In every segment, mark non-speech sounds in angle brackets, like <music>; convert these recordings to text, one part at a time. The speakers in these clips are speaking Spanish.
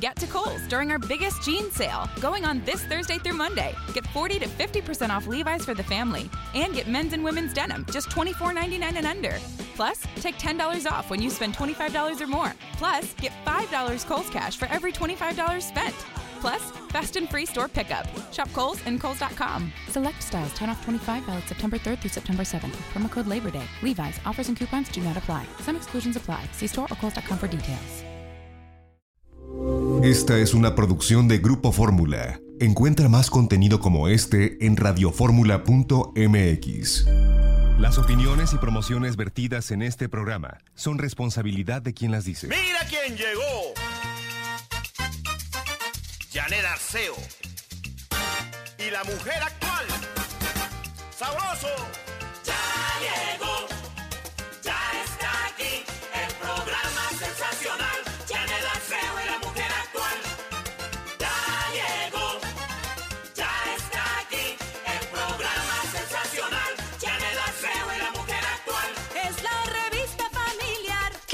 Get to Kohl's during our biggest jean sale, going on this Thursday through Monday. Get 40 to 50% off Levi's for the family, and get men's and women's denim just $24.99 and under. Plus, take $10 off when you spend $25 or more. Plus, get $5 Kohl's cash for every $25 spent. Plus, fast and free store pickup. Shop Kohl's and Kohl's.com. Select styles 10 off 25 valid September 3rd through September 7th. Promo code Labor Day. Levi's offers and coupons do not apply. Some exclusions apply. See store or Kohl's.com for details. Esta es una producción de Grupo Fórmula. Encuentra más contenido como este en radioformula.mx. Las opiniones y promociones vertidas en este programa son responsabilidad de quien las dice. ¡Mira quién llegó! Janet Arceo. Y la mujer actual. ¡Sabroso!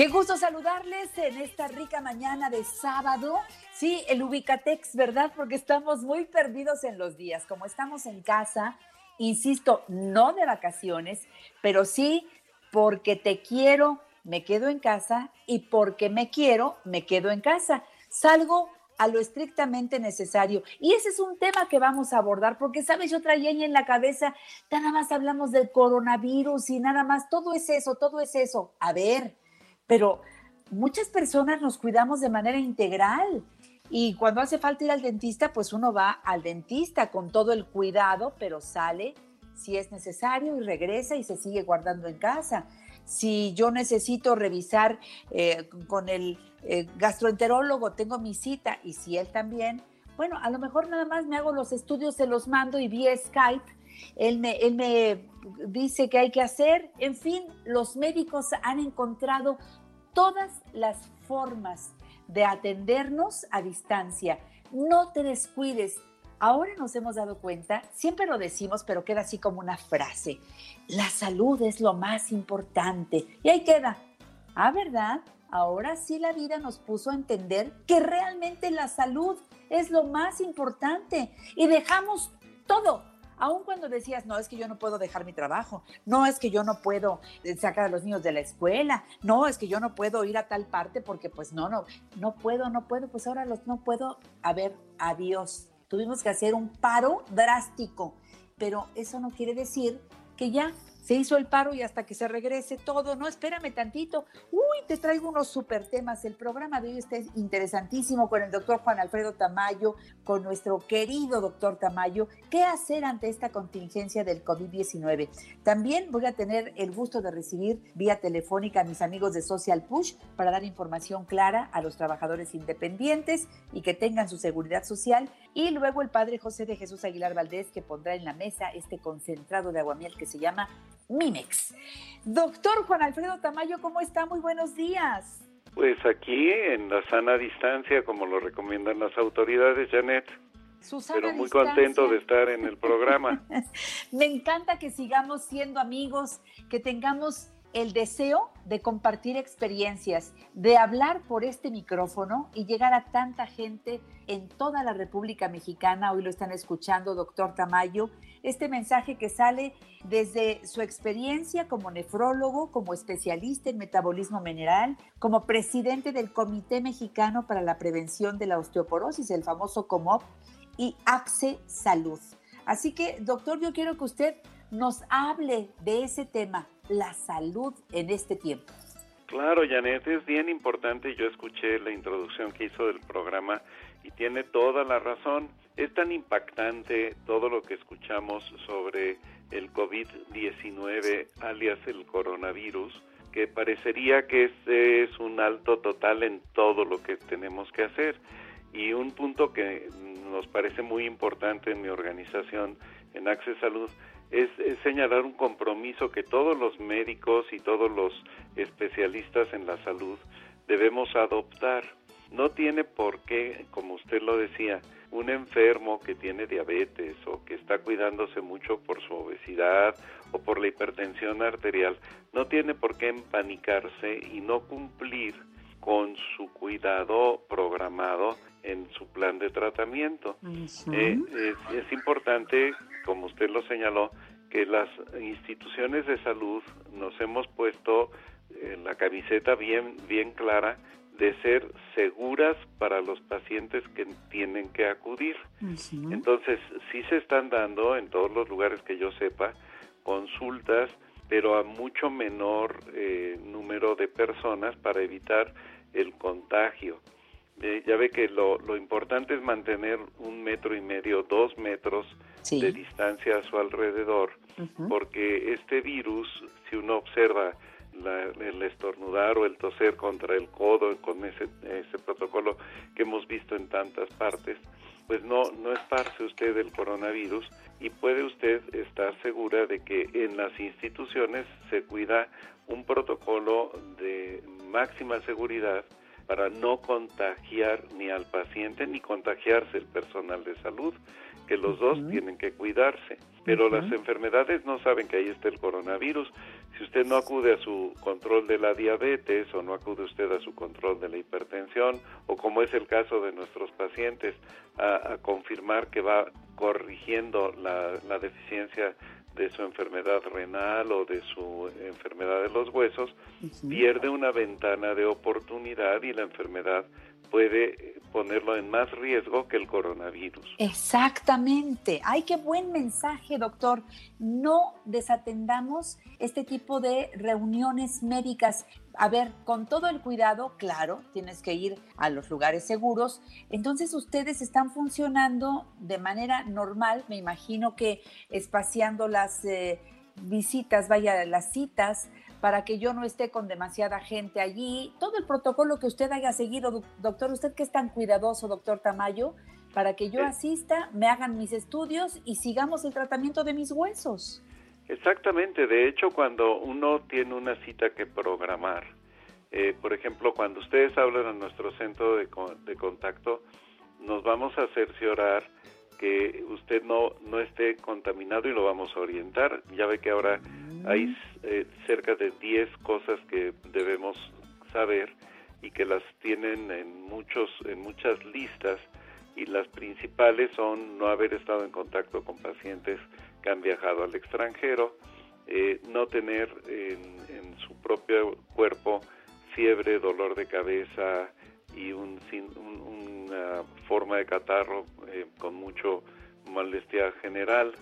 Qué gusto saludarles en esta rica mañana de sábado. Sí, el Ubicatex, ¿verdad? Porque estamos muy perdidos en los días. Como estamos en casa, insisto, no de vacaciones, pero sí porque te quiero, me quedo en casa y porque me quiero, me quedo en casa. Salgo a lo estrictamente necesario. Y ese es un tema que vamos a abordar, porque, ¿sabes? Yo traía en la cabeza, nada más hablamos del coronavirus y nada más, todo es eso, todo es eso. A ver, pero muchas personas nos cuidamos de manera integral. Y cuando hace falta ir al dentista, pues uno va al dentista con todo el cuidado, pero sale si es necesario y regresa y se sigue guardando en casa. Si yo necesito revisar eh, con el eh, gastroenterólogo, tengo mi cita y si él también, bueno, a lo mejor nada más me hago los estudios, se los mando y vía Skype. Él me, él me dice qué hay que hacer. En fin, los médicos han encontrado todas las formas de atendernos a distancia. No te descuides. Ahora nos hemos dado cuenta, siempre lo decimos, pero queda así como una frase. La salud es lo más importante. Y ahí queda. Ah, ¿verdad? Ahora sí la vida nos puso a entender que realmente la salud es lo más importante. Y dejamos todo, aun cuando decías, no, es que yo no puedo dejar mi trabajo, no, es que yo no puedo eh, sacar a los niños de la escuela, no, es que yo no puedo ir a tal parte porque pues no, no, no puedo, no puedo, pues ahora los no puedo, a ver, adiós. Tuvimos que hacer un paro drástico, pero eso no quiere decir que ya se hizo el paro y hasta que se regrese todo, no, espérame tantito. Uy, te traigo unos super temas. El programa de hoy está interesantísimo con el doctor Juan Alfredo Tamayo, con nuestro querido doctor Tamayo. ¿Qué hacer ante esta contingencia del COVID-19? También voy a tener el gusto de recibir vía telefónica a mis amigos de Social Push para dar información clara a los trabajadores independientes y que tengan su seguridad social. Y luego el padre José de Jesús Aguilar Valdés que pondrá en la mesa este concentrado de aguamiel que se llama Mimex. Doctor Juan Alfredo Tamayo, ¿cómo está? Muy buenos días. Pues aquí en la sana distancia, como lo recomiendan las autoridades, Janet. Susana pero muy distancia. contento de estar en el programa. <laughs> Me encanta que sigamos siendo amigos, que tengamos el deseo de compartir experiencias, de hablar por este micrófono y llegar a tanta gente en toda la República Mexicana. Hoy lo están escuchando, doctor Tamayo. Este mensaje que sale desde su experiencia como nefrólogo, como especialista en metabolismo mineral, como presidente del Comité Mexicano para la Prevención de la Osteoporosis, el famoso COMOP, y AXE Salud. Así que, doctor, yo quiero que usted nos hable de ese tema, la salud en este tiempo. Claro, Janet, es bien importante. Yo escuché la introducción que hizo del programa y tiene toda la razón. Es tan impactante todo lo que escuchamos sobre el COVID-19, alias el coronavirus, que parecería que este es un alto total en todo lo que tenemos que hacer. Y un punto que nos parece muy importante en mi organización, en Access Salud, es, señalar un compromiso que todos los médicos y todos los especialistas en la salud debemos adoptar. No tiene por qué, como usted lo decía, un enfermo que tiene diabetes o que está cuidándose mucho por su obesidad o por la hipertensión arterial, no tiene por qué empanicarse y no cumplir con su cuidado programado en su plan de tratamiento. Eh, es, importante, como usted lo señaló, que las instituciones de salud nos hemos puesto en la camiseta bien, bien clara de ser seguras para los pacientes que tienen que acudir. Entonces, sí se están dando en todos los lugares que yo sepa consultas, pero a mucho menor eh, número de personas para evitar el contagio. Eh, ya ve que lo, lo, importante es mantener un metro y medio, dos metros de distancia a su alrededor, porque este virus, si uno observa el estornudar o el toser contra el codo con ese, ese protocolo que hemos visto en tantas partes, pues no, no esparce usted el coronavirus y puede usted estar segura de que en las instituciones se cuida un protocolo de máxima seguridad para no contagiar ni al paciente ni contagiarse el personal de salud, que los dos tienen que cuidarse. Pero las enfermedades no saben que ahí está el coronavirus. Si usted no acude a su control de la diabetes o no acude usted a su control de la hipertensión o como es el caso de nuestros pacientes a, confirmar que va corrigiendo la, la deficiencia de su enfermedad renal o de su enfermedad de los huesos, pierde una ventana de oportunidad y la enfermedad puede ponerlo en más riesgo que el coronavirus. Exactamente. Ay, qué buen mensaje, doctor. No desatendamos este tipo de reuniones médicas. A ver, con todo el cuidado, claro, tienes que ir a los lugares seguros. Entonces, ustedes están funcionando de manera normal, me imagino que espaciando las eh, visitas, vaya, las citas para que yo no esté con demasiada gente allí. Todo el protocolo que usted haya seguido, doctor, usted que es tan cuidadoso, doctor Tamayo, para que yo asista, me hagan mis estudios y sigamos el tratamiento de mis huesos. Exactamente, de hecho cuando uno tiene una cita que programar, eh, por ejemplo, cuando ustedes hablan a nuestro centro de, de contacto, nos vamos a cerciorar que usted no, no esté contaminado y lo vamos a orientar. Ya ve que ahora hay eh, cerca de 10 cosas que debemos saber y que las tienen en muchos en muchas listas y las principales son no haber estado en contacto con pacientes que han viajado al extranjero, eh, no tener en, su propio cuerpo fiebre, dolor de cabeza y un, una forma de catarro eh, con mucho molestia general,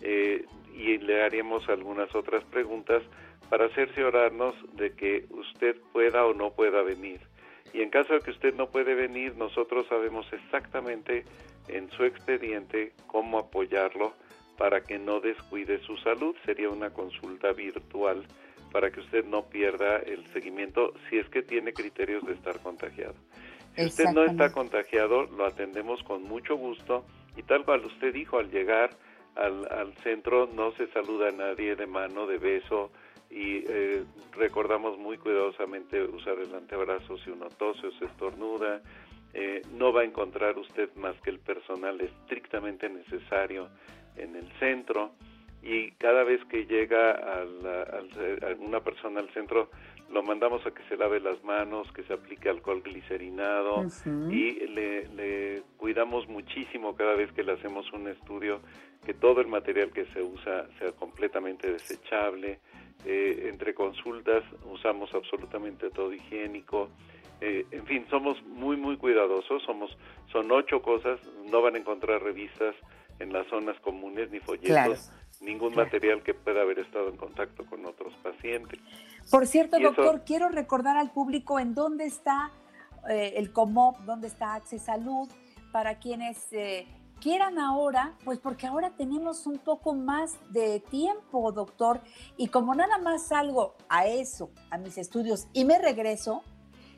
eh, y le haríamos algunas otras preguntas para cerciorarnos de que usted pueda o no pueda venir. Y en caso de que usted no puede venir, nosotros sabemos exactamente en su expediente cómo apoyarlo para que no descuide su salud. Sería una consulta virtual para que usted no pierda el seguimiento si es que tiene criterios de estar contagiado. Si usted no está contagiado, lo atendemos con mucho gusto y tal cual usted dijo al llegar, al, centro no se saluda a nadie de mano, de beso y eh, recordamos muy cuidadosamente usar el antebrazo si uno tose o se estornuda. Eh, no va a encontrar usted más que el personal estrictamente necesario en el centro y cada vez que llega a, una persona al centro lo mandamos a que se lave las manos, que se aplique alcohol glicerinado y le, cuidamos muchísimo cada vez que le hacemos un estudio que todo el material que se usa sea completamente desechable. Eh, entre consultas usamos absolutamente todo higiénico. Eh, en fin, somos muy, muy cuidadosos. Somos, son ocho cosas. No van a encontrar revistas en las zonas comunes ni folletos. ningún material que pueda haber estado en contacto con otros pacientes. Por cierto, doctor, quiero recordar al público en dónde está eh, el COMOP, dónde está Access Salud, para quienes eh, quieran ahora, pues porque ahora tenemos un poco más de tiempo, doctor, y como nada más salgo a eso, a mis estudios y me regreso,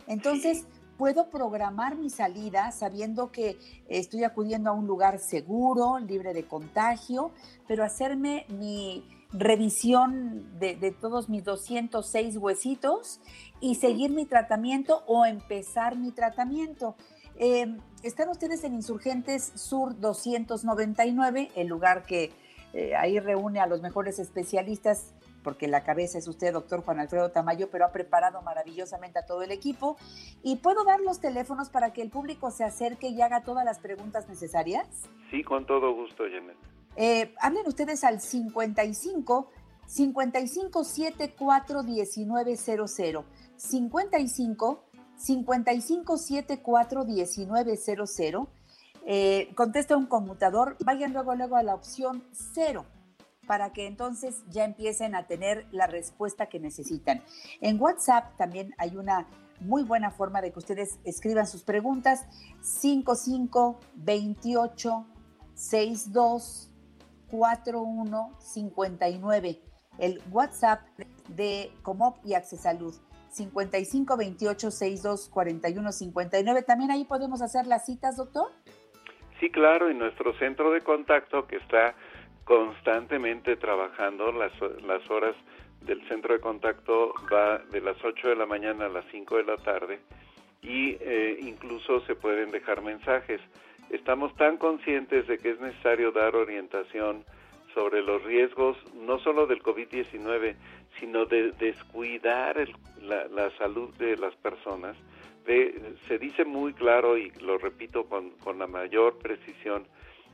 entonces puedo programar mi salida sabiendo que estoy acudiendo a un lugar seguro, libre de contagio, pero hacerme mi revisión de, todos mis 206 huesitos y seguir mi tratamiento o empezar mi tratamiento. Eh, están ustedes en Insurgentes Sur 299, el lugar que eh, ahí reúne a los mejores especialistas porque la cabeza es usted, doctor Juan Alfredo Tamayo, pero ha preparado maravillosamente a todo el equipo. ¿Y puedo dar los teléfonos para que el público se acerque y haga todas las preguntas necesarias? Sí, con todo gusto, Janet. Eh, hablen ustedes al 55 55 74 1900. 55 55 74 1900. Eh, contesta un conmutador, vayan luego, luego a la opción 0 para que entonces ya empiecen a tener la respuesta que necesitan. En WhatsApp también hay una muy buena forma de que ustedes escriban sus preguntas. 55 28 62 41 59. El WhatsApp de Comop y Accesalud. 55 28 62 41 59. También ahí podemos hacer las citas, doctor. Sí, claro, y nuestro centro de contacto que está constantemente trabajando. Las, las horas del centro de contacto va de las 8 de la mañana a las 5 de la tarde y eh, incluso se pueden dejar mensajes. Estamos tan conscientes de que es necesario dar orientación sobre los riesgos no solo del COVID-19, sino de descuidar la, la, salud de las personas. se dice muy claro y lo repito con, con la mayor precisión,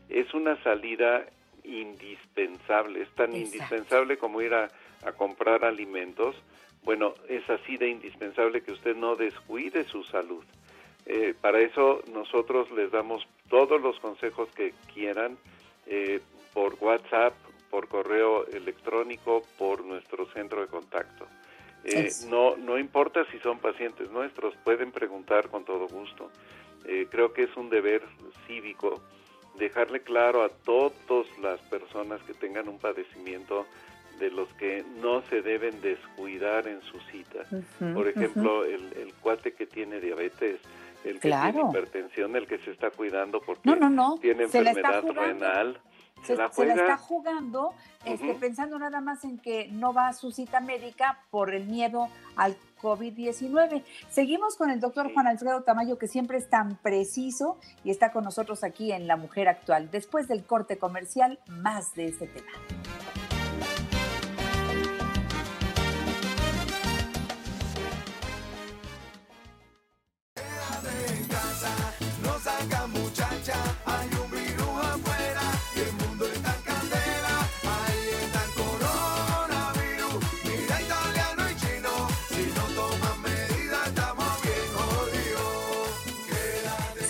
es una salida indispensable, es tan indispensable como ir a, comprar alimentos, bueno, es así de indispensable que usted no descuide su salud. Eh, para eso nosotros les damos todos los consejos que quieran eh, por WhatsApp, por correo electrónico, por nuestro centro de contacto. Eh, no, no importa si son pacientes nuestros, pueden preguntar con todo gusto. creo que es un deber cívico dejarle claro a todas las personas que tengan un padecimiento de los que no se deben descuidar en su cita. Por ejemplo, el, cuate que tiene diabetes, el que tiene hipertensión, el que se está cuidando porque tiene enfermedad renal se, la, está jugando este, pensando nada más en que no va a su cita médica por el miedo al COVID-19. Seguimos con el doctor Juan Alfredo Tamayo, que siempre es tan preciso y está con nosotros aquí en La Mujer Actual. Después del corte comercial, más de este tema.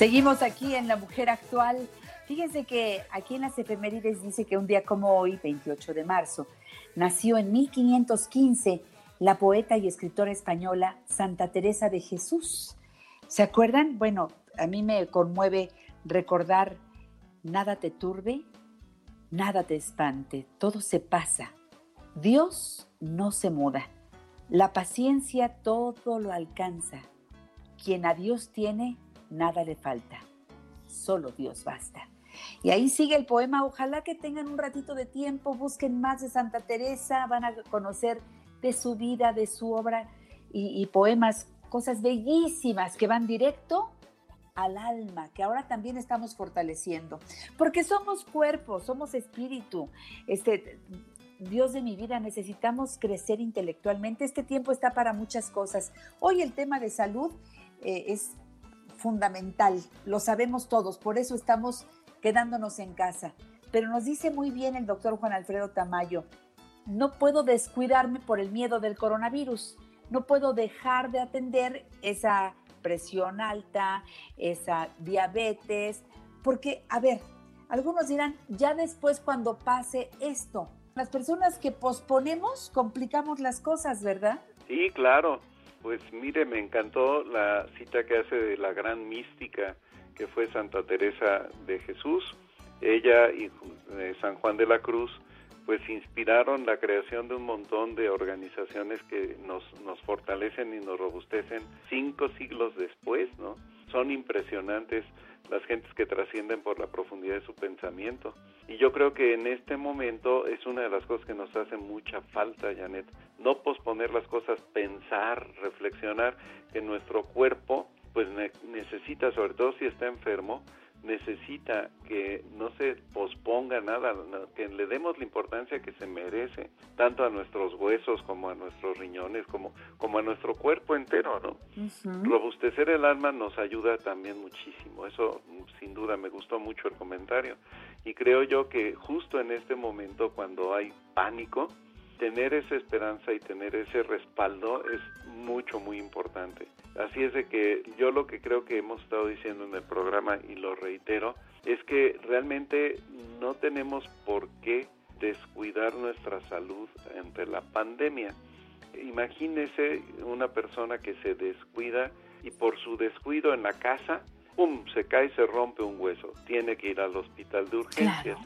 Seguimos aquí en La Mujer Actual. Fíjense que aquí en las efemérides dice que un día como hoy, 28 de marzo, nació en 1515 la poeta y escritora española Santa Teresa de Jesús. ¿Se acuerdan? Bueno, a mí me conmueve recordar, nada te turbe, nada te espante, todo se pasa. Dios no se muda. La paciencia todo lo alcanza. Quien a Dios tiene, nada le falta, solo Dios basta. Y ahí sigue el poema, ojalá que tengan un ratito de tiempo, busquen más de Santa Teresa, van a conocer de su vida, de su obra y, poemas, cosas bellísimas que van directo al alma, que ahora también estamos fortaleciendo, porque somos cuerpo, somos espíritu. Este, Dios de mi vida, necesitamos crecer intelectualmente. Este tiempo está para muchas cosas. Hoy el tema de salud eh, es fundamental, lo sabemos todos, por eso estamos quedándonos en casa. Pero nos dice muy bien el doctor Juan Alfredo Tamayo, no puedo descuidarme por el miedo del coronavirus, no puedo dejar de atender esa presión alta, esa diabetes, porque, a ver, algunos dirán, ya después cuando pase esto, las personas que posponemos complicamos las cosas, ¿verdad? Sí, claro. Pues mire, me encantó la cita que hace de la gran mística que fue Santa Teresa de Jesús. Ella y eh, San Juan de la Cruz pues inspiraron la creación de un montón de organizaciones que nos, nos fortalecen y nos robustecen cinco siglos después, ¿no? Son impresionantes las gentes que trascienden por la profundidad de su pensamiento. Y yo creo que en este momento es una de las cosas que nos hace mucha falta, Janet. No posponer las cosas, pensar, reflexionar que nuestro cuerpo pues necesita, sobre todo si está enfermo, necesita que no se posponga nada, que le demos la importancia que se merece, tanto a nuestros huesos como a nuestros riñones, como, como a nuestro cuerpo entero, ¿no? Robustecer el alma nos ayuda también muchísimo, eso sin duda me gustó mucho el comentario. Y creo yo que justo en este momento, cuando hay pánico, tener esa esperanza y tener ese respaldo es mucho, muy importante. Así es de que yo lo que creo que hemos estado diciendo en el programa y lo reitero, es que realmente no tenemos por qué descuidar nuestra salud ante la pandemia. Imagínese una persona que se descuida y por su descuido en la casa, ¡pum!, se cae y se rompe un hueso. Tiene que ir al hospital de urgencias.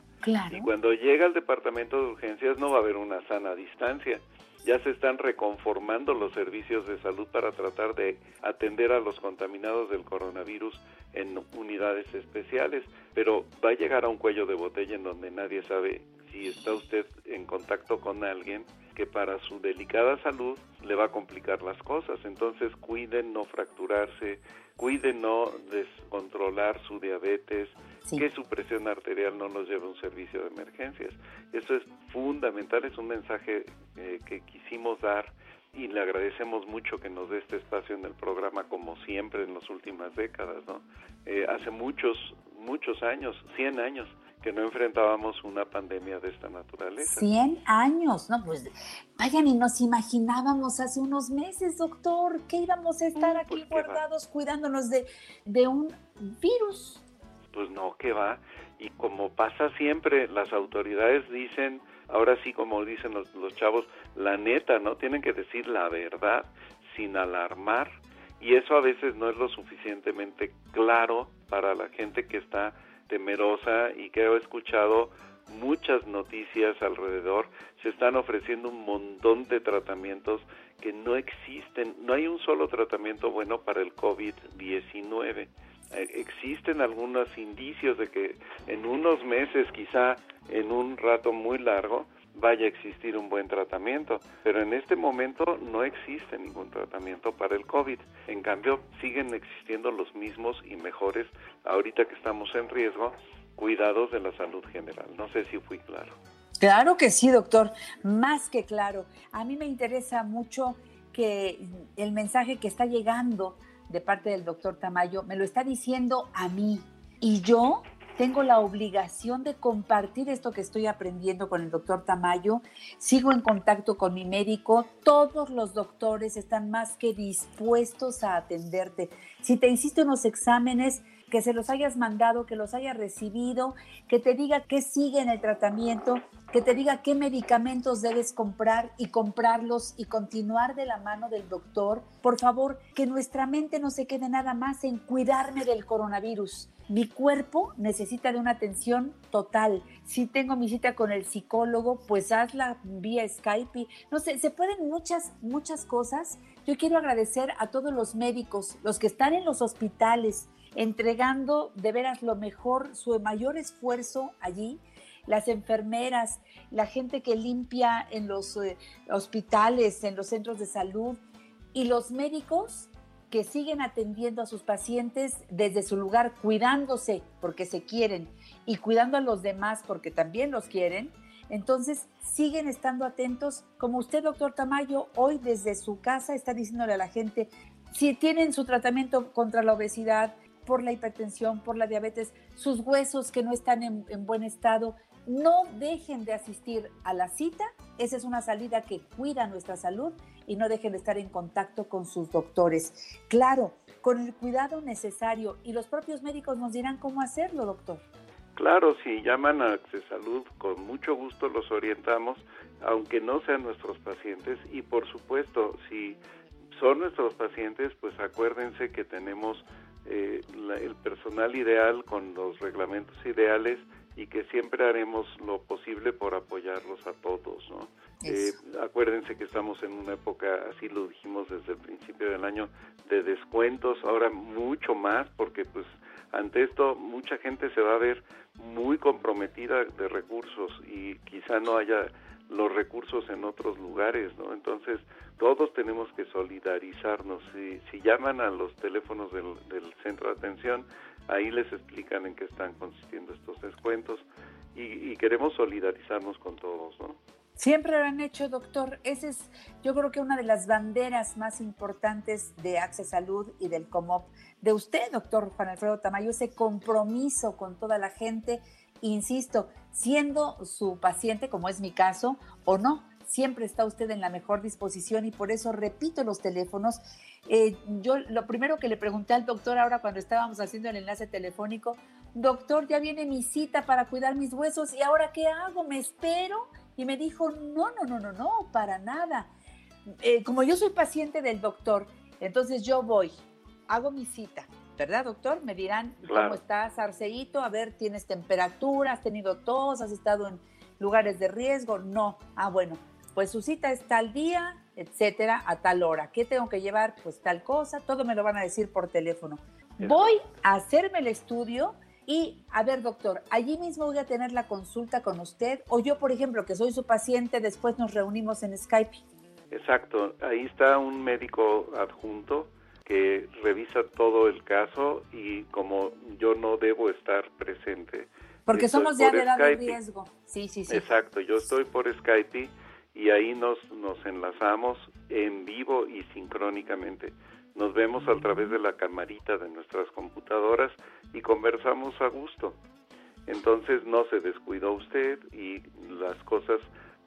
Y cuando llega al departamento de urgencias no va a haber una sana distancia. Ya se están reconformando los servicios de salud para tratar de atender a los contaminados del coronavirus en unidades especiales, pero va a llegar a un cuello de botella en donde nadie sabe si está usted en contacto con alguien que para su delicada salud le va a complicar las cosas. Entonces cuiden no fracturarse, cuiden no descontrolar su diabetes, que su presión arterial no nos lleve a un servicio de emergencias. Eso es fundamental, es un mensaje eh, que quisimos dar y le agradecemos mucho que nos dé este espacio en el programa como siempre en las últimas décadas. ¿no? Eh, hace muchos, muchos años, 100 años, que no enfrentábamos una pandemia de esta naturaleza. 100 años, ¿no? Pues vayan y nos imaginábamos hace unos meses, doctor, que íbamos a estar aquí pues, guardados cuidándonos de, de un virus pues no, que va. Y como pasa siempre, las autoridades dicen, ahora sí como dicen los, los chavos, la neta, ¿no? Tienen que decir la verdad sin alarmar. Y eso a veces no es lo suficientemente claro para la gente que está temerosa y que ha escuchado muchas noticias alrededor. Se están ofreciendo un montón de tratamientos que no existen. No hay un solo tratamiento bueno para el COVID-19. Eh, existen algunos indicios de que en unos meses, quizá en un rato muy largo, vaya a existir un buen tratamiento, pero en este momento no existe ningún tratamiento para el COVID. En cambio, siguen existiendo los mismos y mejores, ahorita que estamos en riesgo, cuidados de la salud general. No sé si fui claro. Claro que sí, doctor, más que claro. A mí me interesa mucho que el mensaje que está llegando de parte del doctor Tamayo me lo está diciendo a mí. Y yo tengo la obligación de compartir esto que estoy aprendiendo con el doctor Tamayo. Sigo en contacto con mi médico. Todos los doctores están más que dispuestos a atenderte. Si te hiciste unos exámenes, que se los hayas mandado, que los haya recibido, que te diga qué sigue en el tratamiento, que te diga qué medicamentos debes comprar y comprarlos y continuar de la mano del doctor. Por favor, que nuestra mente no se quede nada más en cuidarme del coronavirus. Mi cuerpo necesita de una atención total. Si tengo mi cita con el psicólogo, pues hazla vía Skype. No sé, se pueden muchas, muchas cosas. Yo quiero agradecer a todos los médicos, los que están en los hospitales, entregando de veras lo mejor, su mayor esfuerzo allí, las enfermeras, la gente que limpia en los eh, hospitales, en los centros de salud y los médicos que siguen atendiendo a sus pacientes desde su lugar, cuidándose porque se quieren y cuidando a los demás porque también los quieren. Entonces, siguen estando atentos, como usted, doctor Tamayo, hoy desde su casa está diciéndole a la gente, si tienen su tratamiento contra la obesidad, por la hipertensión, por la diabetes, sus huesos que no están en, buen estado, no dejen de asistir a la cita. Esa es una salida que cuida nuestra salud y no dejen de estar en contacto con sus doctores. Claro, con el cuidado necesario y los propios médicos nos dirán cómo hacerlo, doctor. Claro, si llaman a Salud, con mucho gusto los orientamos, aunque no sean nuestros pacientes. Y por supuesto, si son nuestros pacientes, pues acuérdense que tenemos eh, el personal ideal con los reglamentos ideales y que siempre haremos lo posible por apoyarlos a todos, ¿no? Eh, acuérdense que estamos en una época, así lo dijimos desde el principio del año, de descuentos, ahora mucho más, porque pues ante esto mucha gente se va a ver muy comprometida de recursos y quizá no haya los recursos en otros lugares, ¿no? Entonces, todos tenemos que solidarizarnos. Si, llaman a los teléfonos del, centro de atención, ahí les explican en qué están consistiendo estos descuentos y, queremos solidarizarnos con todos, ¿no? Siempre lo han hecho, doctor. Esa es, yo creo que una de las banderas más importantes de Access Salud y del COMOP, de usted, doctor Juan Alfredo Tamayo, ese compromiso con toda la gente, insisto, siendo su paciente, como es mi caso, o no, siempre está usted en la mejor disposición y por eso repito los teléfonos. Eh, yo lo primero que le pregunté al doctor ahora cuando estábamos haciendo el enlace telefónico, doctor, ya viene mi cita para cuidar mis huesos y ahora qué hago, me espero y me dijo, no, no, no, no, no, para nada. Eh, como yo soy paciente del doctor, entonces yo voy, hago mi cita, ¿verdad, doctor? Me dirán, ¿cómo estás, Arceito? A ver, ¿tienes temperatura? ¿Has tenido tos? ¿Has estado en lugares de riesgo? No. Ah, bueno, pues su cita es tal día, etcétera, a tal hora. ¿Qué tengo que llevar? Pues tal cosa, todo me lo van a decir por teléfono. Voy a hacerme el estudio y, a ver, doctor, allí mismo voy a tener la consulta con usted o yo, por ejemplo, que soy su paciente, después nos reunimos en Skype. Exacto, ahí está un médico adjunto que revisa todo el caso y como yo no debo estar presente. Porque somos ya de edad de riesgo. Sí, sí, sí. Exacto, yo estoy por Skype y ahí nos, nos enlazamos en vivo y sincrónicamente. Nos vemos a través de la camarita de nuestras computadoras y conversamos a gusto. Entonces no se descuidó usted y las cosas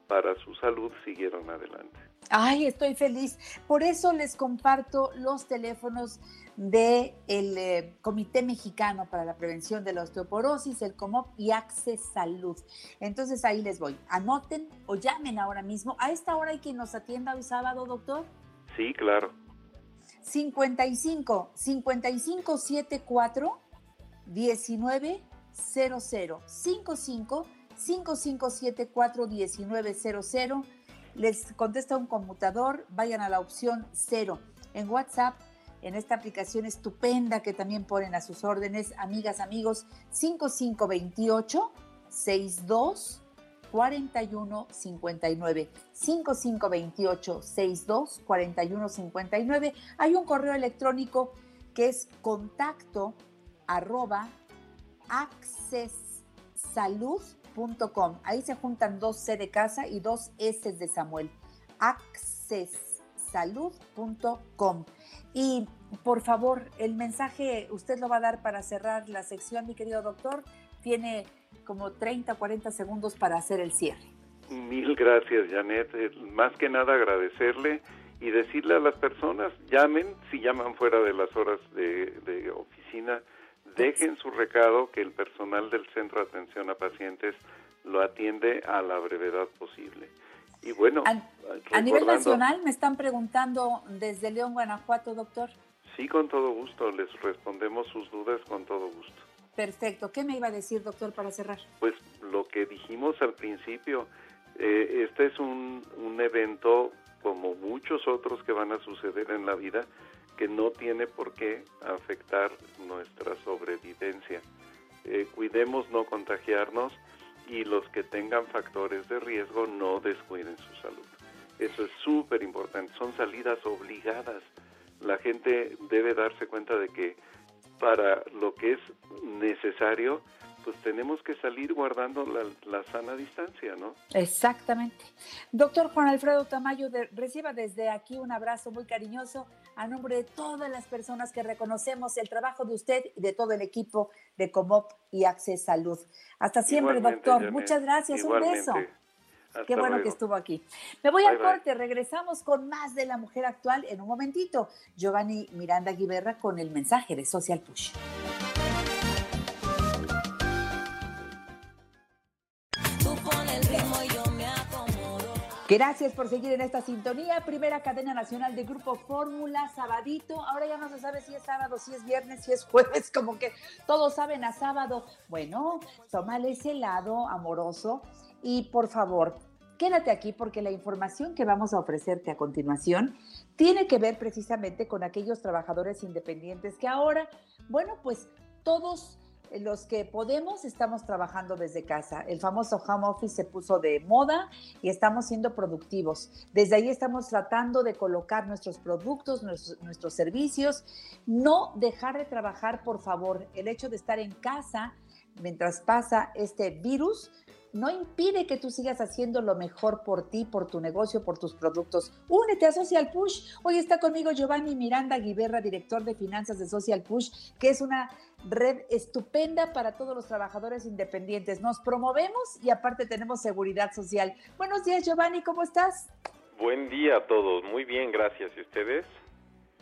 para su salud siguieron adelante. Ay, estoy feliz. Por eso les comparto los teléfonos del eh, Comité Mexicano para la Prevención de la Osteoporosis, el COMOP y Access Salud. Entonces ahí les voy. Anoten o llamen ahora mismo. ¿A esta hora hay quien nos atienda hoy sábado, doctor? Sí, claro. 55 5574 1900 55 5574 1900 les contesta un conmutador, vayan a la opción 0. En WhatsApp, en esta aplicación estupenda que también ponen a sus órdenes, amigas, amigos, 5528 62 41 59 5528 62 41 59 hay un correo electrónico que es contacto arroba accesssalud.com ahí se juntan dos C de casa y dos S de Samuel accesssalud.com y por favor el mensaje usted lo va a dar para cerrar la sección mi querido doctor tiene como 30, 40 segundos para hacer el cierre. Mil gracias, Janet. Eh, más que nada agradecerle y decirle a las personas, llamen, si llaman fuera de las horas de, oficina, dejen su recado que el personal del Centro de Atención a Pacientes lo atiende a la brevedad posible. Y bueno, a, nivel nacional me están preguntando desde León, Guanajuato, doctor. Sí, con todo gusto, les respondemos sus dudas con todo gusto. Perfecto. ¿Qué me iba a decir, doctor, para cerrar? Pues lo que dijimos al principio, eh, este es un, un evento como muchos otros que van a suceder en la vida que no tiene por qué afectar nuestra sobrevivencia. Eh, cuidemos no contagiarnos y los que tengan factores de riesgo no descuiden su salud. Eso es súper importante, son salidas obligadas. La gente debe darse cuenta de que para lo que es necesario, pues tenemos que salir guardando la, sana distancia, ¿no? Exactamente. Doctor Juan Alfredo Tamayo, reciba desde aquí un abrazo muy cariñoso a nombre de todas las personas que reconocemos el trabajo de usted y de todo el equipo de Comop y Access Salud. Hasta siempre, doctor. Muchas gracias. Un beso. Qué bueno que estuvo aquí. Me voy al corte, regresamos con más de la mujer actual en un momentito. Giovanni Miranda Guiberra con el mensaje de Social Push. Gracias por seguir en esta sintonía. Primera cadena nacional de Grupo Fórmula, sabadito. Ahora ya no se sabe si es sábado, si es viernes, si es jueves, como que todos saben a sábado. Bueno, tómale ese lado amoroso y por favor, quédate aquí porque la información que vamos a ofrecerte a continuación tiene que ver precisamente con aquellos trabajadores independientes que ahora, bueno, pues todos los que podemos estamos trabajando desde casa. El famoso home office se puso de moda y estamos siendo productivos. Desde ahí estamos tratando de colocar nuestros productos, nuestros, nuestros servicios. No dejar de trabajar, por favor. El hecho de estar en casa mientras pasa este virus no impide que tú sigas haciendo lo mejor por ti, por tu negocio, por tus productos. Únete a Social Push. Hoy está conmigo Giovanni Miranda Guiberra, director de finanzas de Social Push, que es una red estupenda para todos los trabajadores independientes. Nos promovemos y aparte tenemos seguridad social. Buenos días, Giovanni, ¿cómo estás? Buen día a todos, muy bien, gracias. ¿Y ustedes?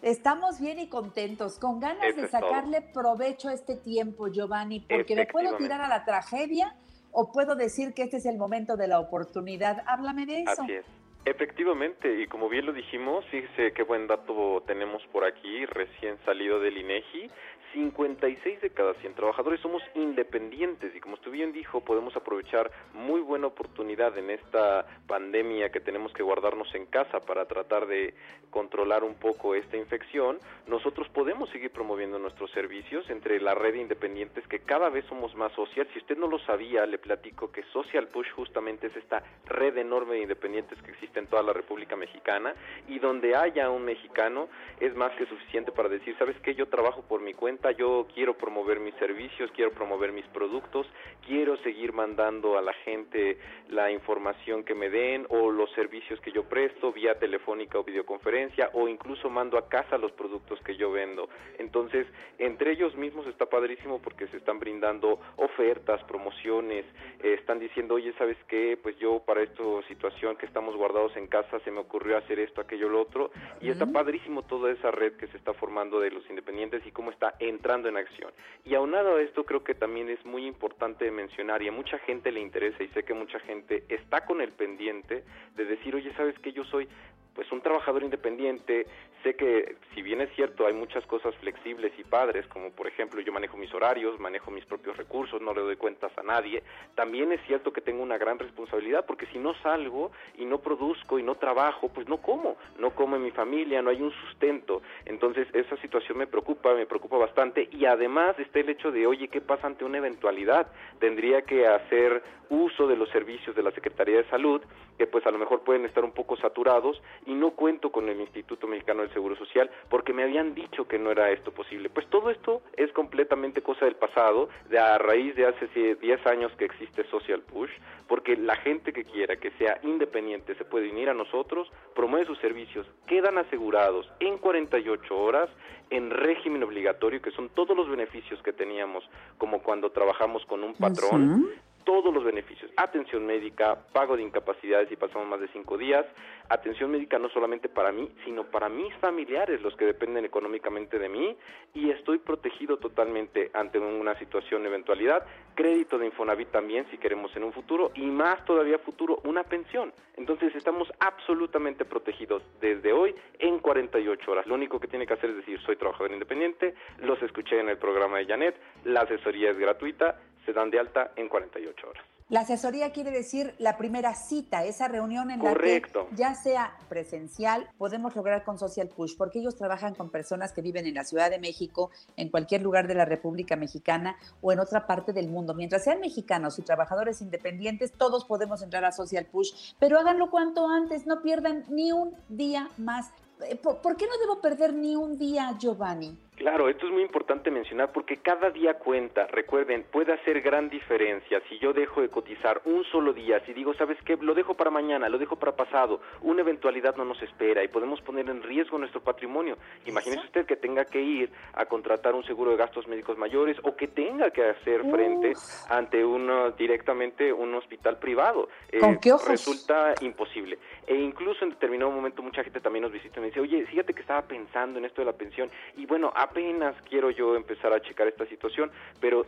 Estamos bien y contentos, con ganas de sacarle provecho a este tiempo, Giovanni, porque me puedo tirar a la tragedia o puedo decir que este es el momento de la oportunidad. Háblame de eso. Así es. Efectivamente, y como bien lo dijimos, fíjese qué buen dato tenemos por aquí, recién salido del INEGI. 56 de cada 100 trabajadores somos independientes y como usted bien dijo, podemos aprovechar muy buena oportunidad en esta pandemia que tenemos que guardarnos en casa para tratar de controlar un poco esta infección. Nosotros podemos seguir promoviendo nuestros servicios entre la red de independientes que cada vez somos más social. Si usted no lo sabía, le platico que Social Push justamente es esta red enorme de independientes que existe en toda la República Mexicana y donde haya un mexicano es más que suficiente para decir, ¿sabes qué? Yo trabajo por mi cuenta yo quiero promover mis servicios, quiero promover mis productos, quiero seguir mandando a la gente la información que me den o los servicios que yo presto vía telefónica o videoconferencia o incluso mando a casa los productos que yo vendo. Entonces, entre ellos mismos está padrísimo porque se están brindando ofertas, promociones, eh, están diciendo, oye, ¿sabes qué? Pues yo para esta situación que estamos guardados en casa se me ocurrió hacer esto, aquello, lo otro, y está padrísimo toda esa red que se está formando de los independientes y cómo está entrando en acción. Y aunado a esto, creo que también es muy importante mencionar, y a mucha gente le interesa, y sé que mucha gente está con el pendiente de decir, oye, ¿sabes qué? Yo soy pues un trabajador independiente, sé que si bien es cierto hay muchas cosas flexibles y padres, como por ejemplo yo manejo mis horarios, manejo mis propios recursos, no le doy cuentas a nadie, también es cierto que tengo una gran responsabilidad porque si no salgo y no produzco y no trabajo, pues no como, no como en mi familia, no hay un sustento. Entonces esa situación me preocupa, me preocupa bastante y además está el hecho de, oye, ¿qué pasa ante una eventualidad? Tendría que hacer uso de los servicios de la Secretaría de Salud, que pues a lo mejor pueden estar un poco saturados y no cuento con el Instituto Mexicano del Seguro Social porque me habían dicho que no era esto posible. Pues todo esto es completamente cosa del pasado, de a raíz de hace 10 años que existe Social Push, porque la gente que quiera que sea independiente se puede unir a nosotros, promueve sus servicios, quedan asegurados en 48 horas en régimen obligatorio, que son todos los beneficios que teníamos como cuando trabajamos con un patrón todos los beneficios, atención médica, pago de incapacidades si pasamos más de cinco días, atención médica no solamente para mí, sino para mis familiares, los que dependen económicamente de mí, y estoy protegido totalmente ante una situación, eventualidad, crédito de Infonavit también si queremos en un futuro, y más todavía futuro, una pensión. Entonces estamos absolutamente protegidos desde hoy en 48 horas. Lo único que tiene que hacer es decir, soy trabajador independiente, los escuché en el programa de Janet, la asesoría es gratuita, se dan de alta en 48 horas. La asesoría quiere decir la primera cita, esa reunión en la que ya sea presencial, podemos lograr con Social Push, porque ellos trabajan con personas que viven en la Ciudad de México, en cualquier lugar de la República Mexicana o en otra parte del mundo. Mientras sean mexicanos y trabajadores independientes, todos podemos entrar a Social Push, pero háganlo cuanto antes, no pierdan ni un día más. Eh, ¿Por, qué no debo perder ni un día, Giovanni? Claro, esto es muy importante mencionar porque cada día cuenta. Recuerden, puede hacer gran diferencia si yo dejo de cotizar un solo día, si digo, ¿sabes qué? Lo dejo para mañana, lo dejo para pasado. Una eventualidad no nos espera y podemos poner en riesgo nuestro patrimonio. Imagínese usted que tenga que ir a contratar un seguro de gastos médicos mayores o que tenga que hacer frente ante uno directamente un hospital privado. Eh, ¿Con qué ojos? Resulta imposible. E incluso en determinado momento mucha gente también nos visita y me dice, oye, fíjate que estaba pensando en esto de la pensión y bueno, apenas quiero yo empezar a checar esta situación, pero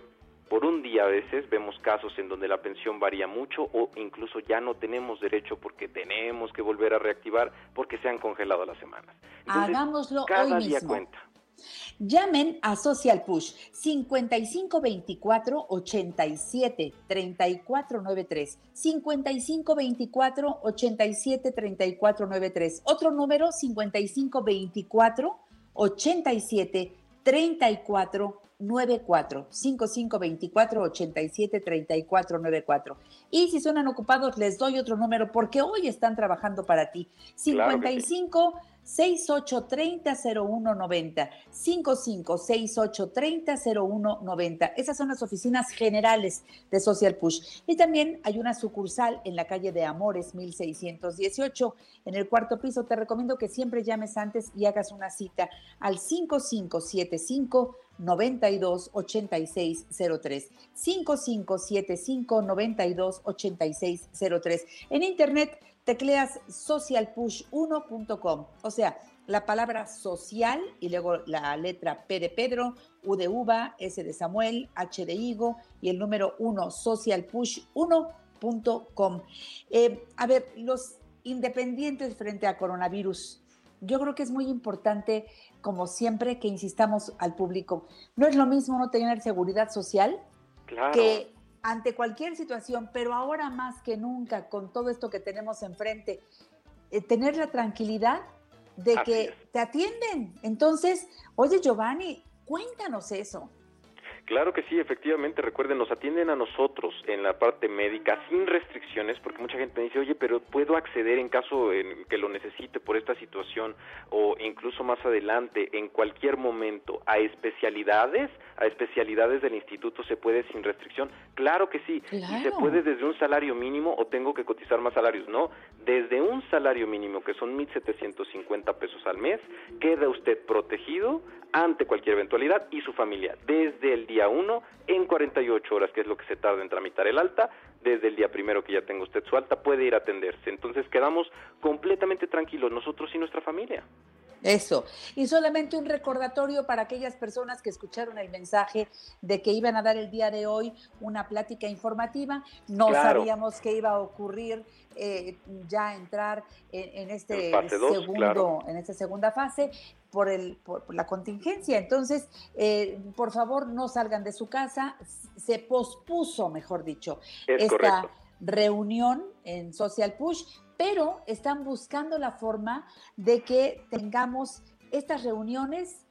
por un día a veces vemos casos en donde la pensión varía mucho o incluso ya no tenemos derecho porque tenemos que volver a reactivar porque se han congelado las semanas. Hagámoslo cada hoy día mismo. cuenta. Llamen a Social Push 5524 87 3493 5524 87 3493 otro número 5524 87 34 94 5524 87 34 94. Y si suenan ocupados, les doy otro número porque hoy están trabajando para ti. 55 6830-0190, 55-6830-0190. Esas son las oficinas generales de Social Push. Y también hay una sucursal en la calle de Amores 1618, en el cuarto piso. Te recomiendo que siempre llames antes y hagas una cita al 5575 92 86 03 5575 92 86 03 en internet tecleas socialpush1.com, o sea, la palabra social y luego la letra P de Pedro, U de uva, S de Samuel, H de higo y el número 1, socialpush1.com. Eh, a ver, los independientes frente a coronavirus, yo creo que es muy importante, como siempre, que insistamos al público. No es lo mismo no tener seguridad social que ante cualquier situación, pero ahora más que nunca, con todo esto que tenemos enfrente, eh, tener la tranquilidad de que te atienden. Entonces, oye Giovanni, cuéntanos eso. Claro que sí, efectivamente, recuerden, nos atienden a nosotros en la parte médica sin restricciones, porque mucha gente me dice, oye, pero puedo acceder en caso en que lo necesite por esta situación o incluso más adelante, en cualquier momento, a especialidades, a especialidades del instituto se puede sin restricción. Claro que sí, y se puede desde un salario mínimo o tengo que cotizar más salarios, no, desde un salario mínimo que son 1.750 pesos al mes, queda usted protegido ante cualquier eventualidad y su familia desde el día 1 en 48 horas, que es lo que se tarda en tramitar el alta, desde el día primero que ya tenga usted su alta, puede ir a atenderse. Entonces quedamos completamente tranquilos nosotros y nuestra familia. Eso. Y solamente un recordatorio para aquellas personas que escucharon el mensaje de que iban a dar el día de hoy una plática informativa. No sabíamos que iba a ocurrir eh, ya entrar en, este segundo, en esta segunda fase por, el, por, la contingencia. Entonces, eh, por favor, no salgan de su casa. Se pospuso, mejor dicho, esta reunión en Social Push pero están buscando la forma de que tengamos estas reuniones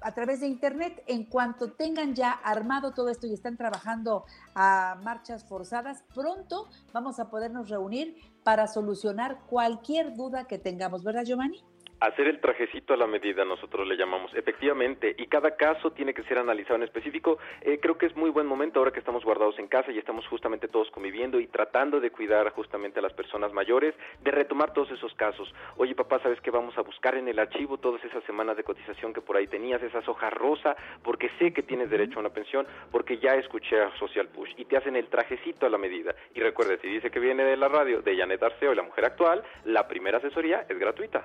a través de internet en cuanto tengan ya armado todo esto y están trabajando a marchas forzadas, pronto vamos a podernos reunir para solucionar cualquier duda que tengamos, ¿verdad, Giovanni? Hacer el trajecito a la medida, nosotros le llamamos, efectivamente, y cada caso tiene que ser analizado en específico. Eh, creo que es muy buen momento ahora que estamos guardados en casa y estamos justamente todos conviviendo y tratando de cuidar justamente a las personas mayores, de retomar todos esos casos. Oye, papá, ¿sabes qué? Vamos a buscar en el archivo todas esas semanas de cotización que por ahí tenías, esas hojas rosa, porque sé que tienes derecho a una pensión, porque ya escuché a Social Push y te hacen el trajecito a la medida. Y recuerde, si dice que viene de la radio de Janet Arceo y la mujer actual, la primera asesoría es gratuita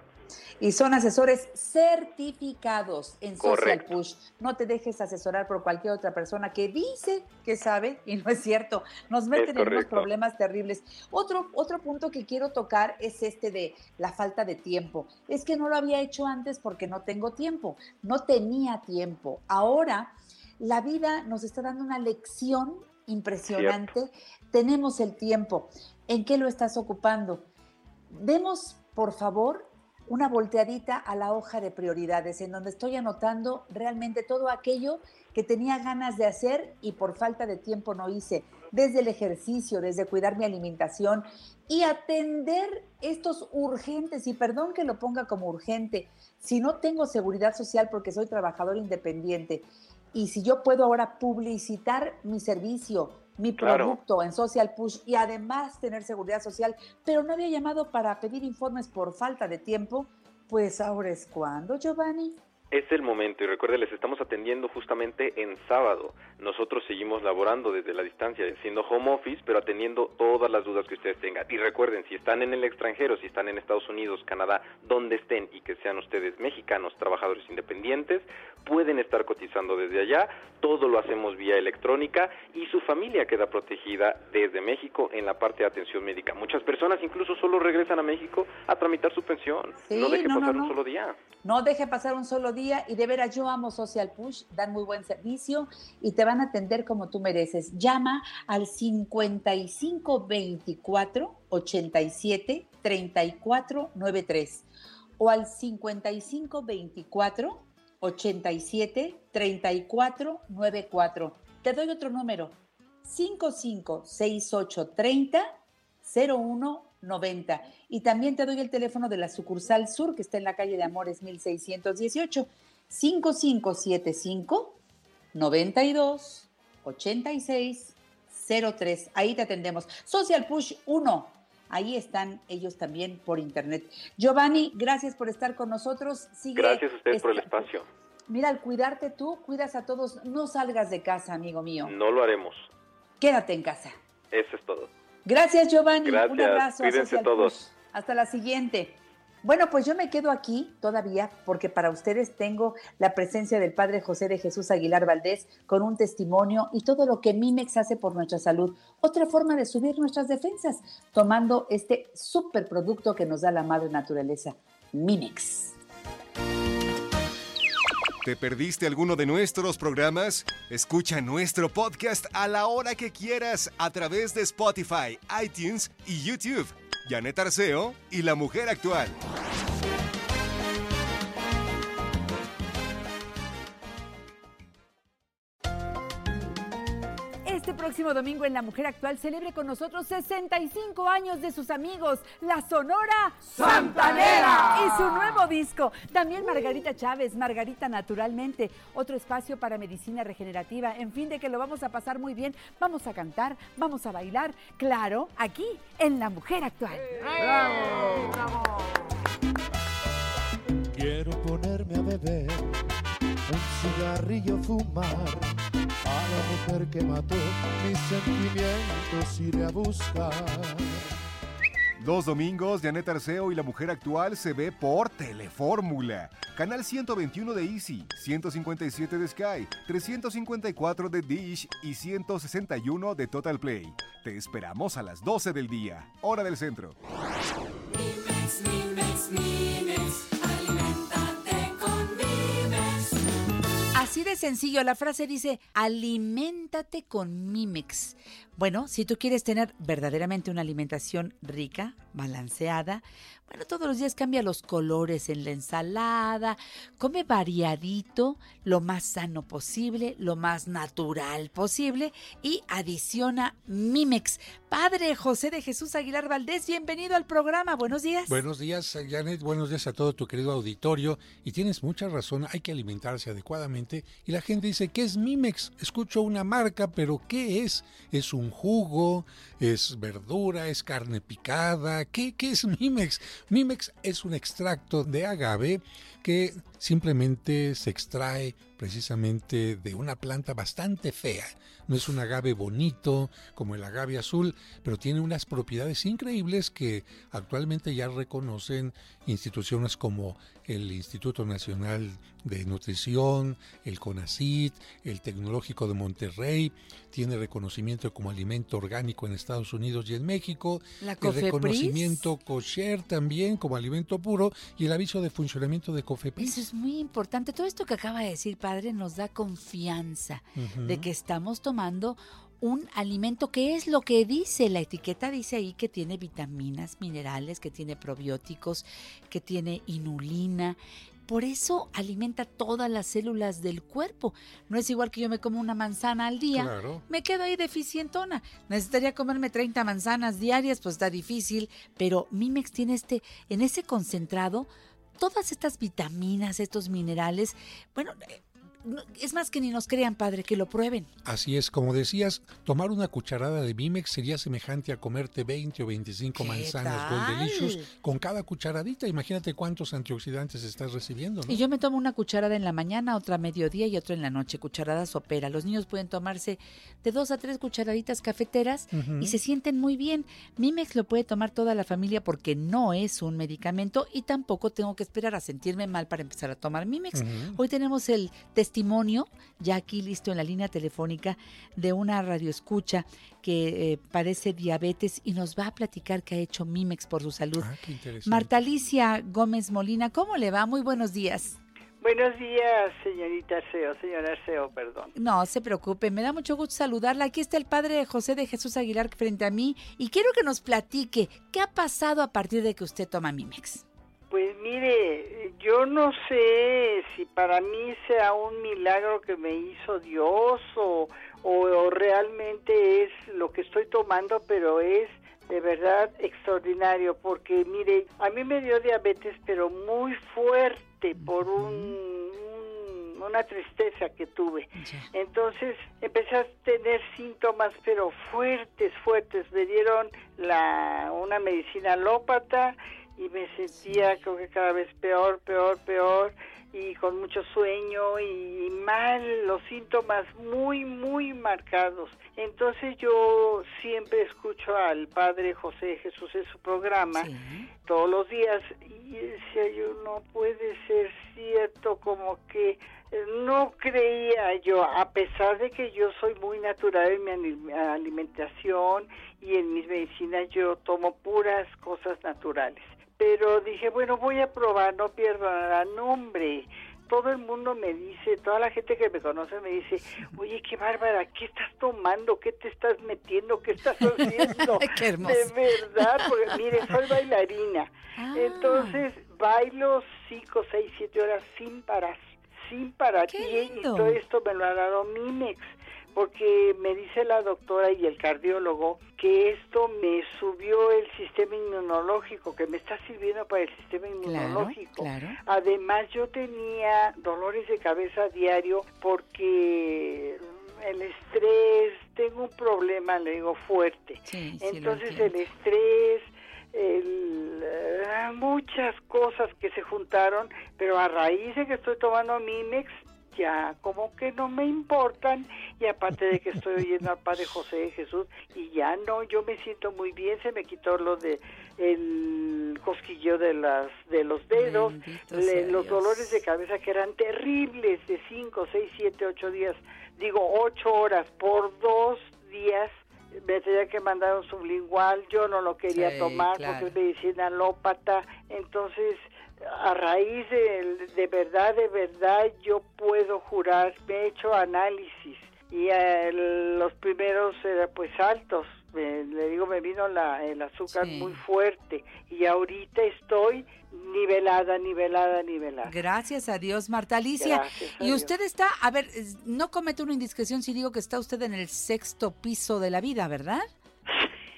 y son asesores certificados en Social Push. No te dejes asesorar por cualquier otra persona que dice que sabe y no es cierto. Nos meten en unos problemas terribles. Otro, otro punto que quiero tocar es este de la falta de tiempo. Es que no lo había hecho antes porque no tengo tiempo. No tenía tiempo. Ahora la vida nos está dando una lección impresionante. Tenemos el tiempo. ¿En qué lo estás ocupando? Demos, por favor, una volteadita a la hoja de prioridades, en donde estoy anotando realmente todo aquello que tenía ganas de hacer y por falta de tiempo no hice, desde el ejercicio, desde cuidar mi alimentación y atender estos urgentes, y perdón que lo ponga como urgente, si no tengo seguridad social porque soy trabajador independiente y si yo puedo ahora publicitar mi servicio, mi producto en Social Push y además tener seguridad social, pero no había llamado para pedir informes por falta de tiempo, pues ahora es cuando, Giovanni. Es el momento y recuerden, les estamos atendiendo justamente en sábado. Nosotros seguimos laborando desde la distancia, siendo home office, pero atendiendo todas las dudas que ustedes tengan. Y recuerden, si están en el extranjero, si están en Estados Unidos, Canadá, donde estén y que sean ustedes mexicanos, trabajadores independientes, pueden estar cotizando desde allá. Todo lo hacemos vía electrónica y su familia queda protegida desde México en la parte de atención médica. Muchas personas incluso solo regresan a México a tramitar su pensión. no deje pasar un solo día. No deje pasar un solo día y de veras yo amo Social Push, dan muy buen servicio y te van a atender como tú mereces. Llama al 5524 87 34 93 o al 5524 87 34 94. Te doy otro número. 55 68 30 01 90. Y también te doy el teléfono de la sucursal sur que está en la calle de Amores 1618. 5575 92 86 03. Ahí te atendemos. Social Push 1. Ahí están ellos también por internet. Giovanni, gracias por estar con nosotros. Sigue Gracias a ustedes por el espacio. Mira, al cuidarte tú, cuidas a todos. No salgas de casa, amigo mío. No lo haremos. Quédate en casa. Eso es todo. Gracias, Giovanni. Un abrazo. Cuídense todos. Hasta la siguiente. Bueno, pues yo me quedo aquí todavía porque para ustedes tengo la presencia del Padre José de Jesús Aguilar Valdés con un testimonio y todo lo que Mimex hace por nuestra salud. Otra forma de subir nuestras defensas, tomando este superproducto que nos da la madre naturaleza, Mimex. ¿Te perdiste alguno de nuestros programas? Escucha nuestro podcast a la hora que quieras a través de Spotify, iTunes y YouTube. Janet Arceo y la mujer actual. Este próximo domingo en La Mujer Actual celebre con nosotros 65 años de sus amigos, la Sonora Santanera. Y su nuevo disco. También Margarita Chávez, Margarita Naturalmente. Otro espacio para medicina regenerativa. En fin, de que lo vamos a pasar muy bien. Vamos a cantar, vamos a bailar. Claro, aquí en La Mujer Actual. Quiero ponerme a beber, un cigarrillo fumar. A la mujer que mató mis sentimientos iré a buscar. Dos domingos, Janet Arceo y la mujer actual se ve por Telefórmula. Canal 121 de Easy, 157 de Sky, 354 de Dish y 161 de Total Play. Te esperamos a las 12 del día, hora del centro. Así de sencillo, la frase dice, aliméntate con Mimex. Bueno, si tú quieres tener verdaderamente una alimentación rica, balanceada, bueno, todos los días cambia los colores en la ensalada, come variadito, lo más sano posible, lo más natural posible y adiciona Mimex. Padre José de Jesús Aguilar Valdés, bienvenido al programa, buenos días. Buenos días, Janet. Buenos días a todo tu querido auditorio. Y tienes mucha razón, hay que alimentarse adecuadamente. Y la gente dice, ¿qué es Mimex? Escucho una marca, pero ¿qué es? ¿Es un jugo? ¿Es verdura? ¿Es carne picada? ¿Qué, qué es Mimex? Mimex es un extracto de agave que simplemente se extrae precisamente de una planta bastante fea. No es un agave bonito como el agave azul, pero tiene unas propiedades increíbles que actualmente ya reconocen instituciones como el Instituto Nacional de Nutrición, el CONACIT, el Tecnológico de Monterrey, tiene reconocimiento como alimento orgánico en Estados Unidos y en México, La el reconocimiento kosher también como alimento puro y el aviso de funcionamiento de COFEPRIS. Es muy importante. Todo esto que acaba de decir, padre, nos da confianza de que estamos tomando un alimento que es lo que dice la etiqueta dice ahí que tiene vitaminas, minerales, que tiene probióticos, que tiene inulina. Por eso alimenta todas las células del cuerpo. No es igual que yo me como una manzana al día. Claro. Me quedo ahí deficientona. Necesitaría comerme 30 manzanas diarias, pues está difícil. Pero Mimex tiene este, en ese concentrado, todas estas vitaminas, estos minerales. Bueno, eh, es más que ni nos crean, padre, que lo prueben. Así es, como decías, tomar una cucharada de Bimex sería semejante a comerte 20 o 25 ¿Qué manzanas? Gold Delicious con cada cucharadita. Imagínate cuántos antioxidantes estás recibiendo, ¿no? Y yo me tomo una cucharada en la mañana, otra a mediodía y otra en la noche, cucharada sopera. Los niños pueden tomarse de dos a tres cucharaditas cafeteras y se sienten muy bien. Mimex lo puede tomar toda la familia porque no es un medicamento y tampoco tengo que esperar a sentirme mal para empezar a tomar Mimex. Hoy tenemos el testimonio, ya aquí listo en la línea telefónica, de una radioescucha que eh, padece diabetes y nos va a platicar qué ha hecho Mimex por su salud. Ah, qué interesante. Marta Alicia Gómez Molina, ¿cómo le va? Muy buenos días. Buenos días, señorita Arceo, señora Arceo, perdón. No se preocupe, me da mucho gusto saludarla. Aquí está el padre José de Jesús Aguilar frente a mí y quiero que nos platique qué ha pasado a partir de que usted toma Mimex. Pues mire, yo no sé si para mí sea un milagro que me hizo Dios o, o, realmente es lo que estoy tomando, pero es de verdad extraordinario porque mire, a mí me dio diabetes pero muy fuerte por un una tristeza que tuve. Entonces empecé a tener síntomas, pero fuertes, fuertes. Me dieron la, una medicina alópata y me sentía creo que cada vez peor, peor, peor y con mucho sueño y mal, los síntomas muy, muy marcados. Entonces yo siempre escucho al Padre José Jesús en su programa todos los días y decía yo, no puede ser cierto, como que no creía yo, a pesar de que yo soy muy natural en mi alimentación y en mis medicinas yo tomo puras cosas naturales. Pero dije, bueno, voy a probar, no pierdo nada. nombre. todo el mundo me dice, toda la gente que me conoce me dice, oye, qué bárbara, ¿qué estás tomando? ¿Qué te estás metiendo? ¿Qué estás <laughs> haciendo? qué hermoso. De verdad, porque mire, soy bailarina. Ah. Entonces, bailo cinco, seis, siete horas sin parar sin parar. Y, todo esto me lo ha dado Mimex, porque me dice la doctora y el cardiólogo que esto me subió el sistema inmunológico, que me está sirviendo para el sistema inmunológico. Además, yo tenía dolores de cabeza diario porque el estrés, tengo un problema, le digo, fuerte. Entonces el estrés, el, eh, muchas cosas que se juntaron, pero a raíz de que estoy tomando Mimex, ya como que no me importan y aparte de que estoy oyendo al Padre José de Jesús y ya no, yo me siento muy bien, se me quitó lo de el cosquillo de las de los dedos, los dolores de cabeza que eran terribles de 5, 6, 7, 8 días, digo 8 horas por dos días me tenía que mandar un sublingual, yo no lo quería tomar porque es medicina alópata, entonces a raíz de, de verdad, de verdad, yo puedo jurar, me he hecho análisis y eh, los primeros eran pues altos, le digo, me vino la, el azúcar muy fuerte y ahorita estoy nivelada, nivelada, nivelada. Gracias a Dios, Marta Alicia. y usted está, a ver, no comete una indiscreción si digo que está usted en el sexto piso de la vida, ¿verdad?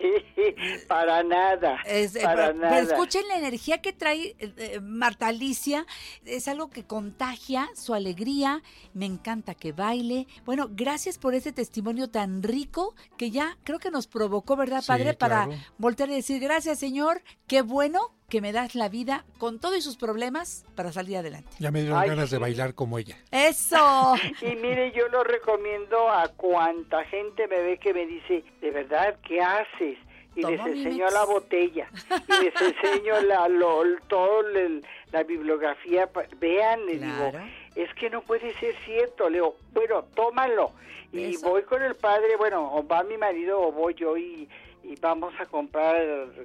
<laughs> para nada. Eh, para nada. Pero escuchen la energía que trae eh, eh, Marta Alicia. Es algo que contagia su alegría. Me encanta que baile. Bueno, gracias por ese testimonio tan rico que ya creo que nos provocó, ¿verdad, Padre? Para voltear y decir, gracias, Señor. Qué bueno que me das la vida con todos sus problemas para salir adelante. Ya me dieron ganas de bailar como ella. Eso. <laughs> y mire, yo lo recomiendo a cuanta gente me ve que me dice, de verdad, ¿qué haces? Y les enseño la botella, y les <laughs> enseño la, lo, todo la bibliografía. Vean, le digo, es que no puede ser cierto. Le digo, bueno, tómalo. Y voy con el padre, bueno, o va mi marido o voy yo y y vamos a comprar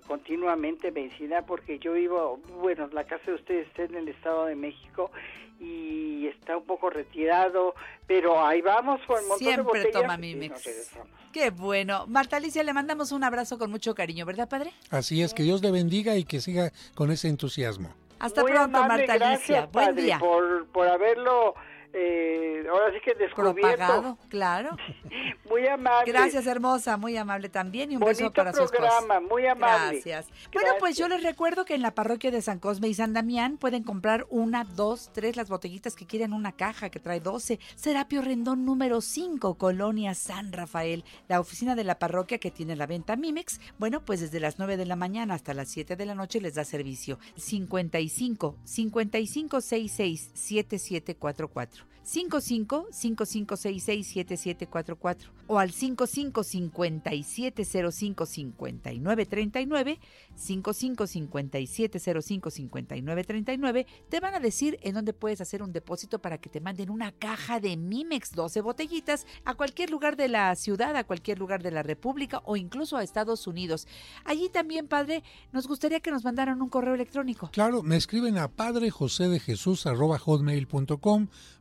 continuamente medicina porque yo vivo, bueno, la casa de ustedes está en el Estado de México y está un poco retirado, pero ahí vamos con montón Siempre de botellas toma Mimex. Qué bueno. Marta Alicia, le mandamos un abrazo con mucho cariño, ¿verdad, padre? Así es, que Dios le bendiga y que siga con ese entusiasmo. Hasta pronto, Marta Alicia. Buen día. Por, por haberlo eh, ahora sí que descubierto. Propagado, claro. <laughs> muy amable. Gracias, hermosa, muy amable también y un beso para su programa, muy amable. Gracias. Bueno, pues yo les recuerdo que en la parroquia de San Cosme y San Damián pueden comprar una, dos, tres, las botellitas que quieran, una caja que trae 12. Serapio Rendón número 5, Colonia San Rafael. La oficina de la parroquia que tiene la venta Mimex, bueno, pues desde las 9 de la mañana hasta las 7 de la noche les da servicio. 55 55 66 7744. 55 5566 7744 o al 55 5705 5939 55 5705 5939 te van a decir en dónde puedes hacer un depósito para que te manden una caja de Mimex 12 botellitas a cualquier lugar de la ciudad, a cualquier lugar de la República o incluso a Estados Unidos. Allí también, padre, nos gustaría que nos mandaran un correo electrónico. Claro, me escriben a padre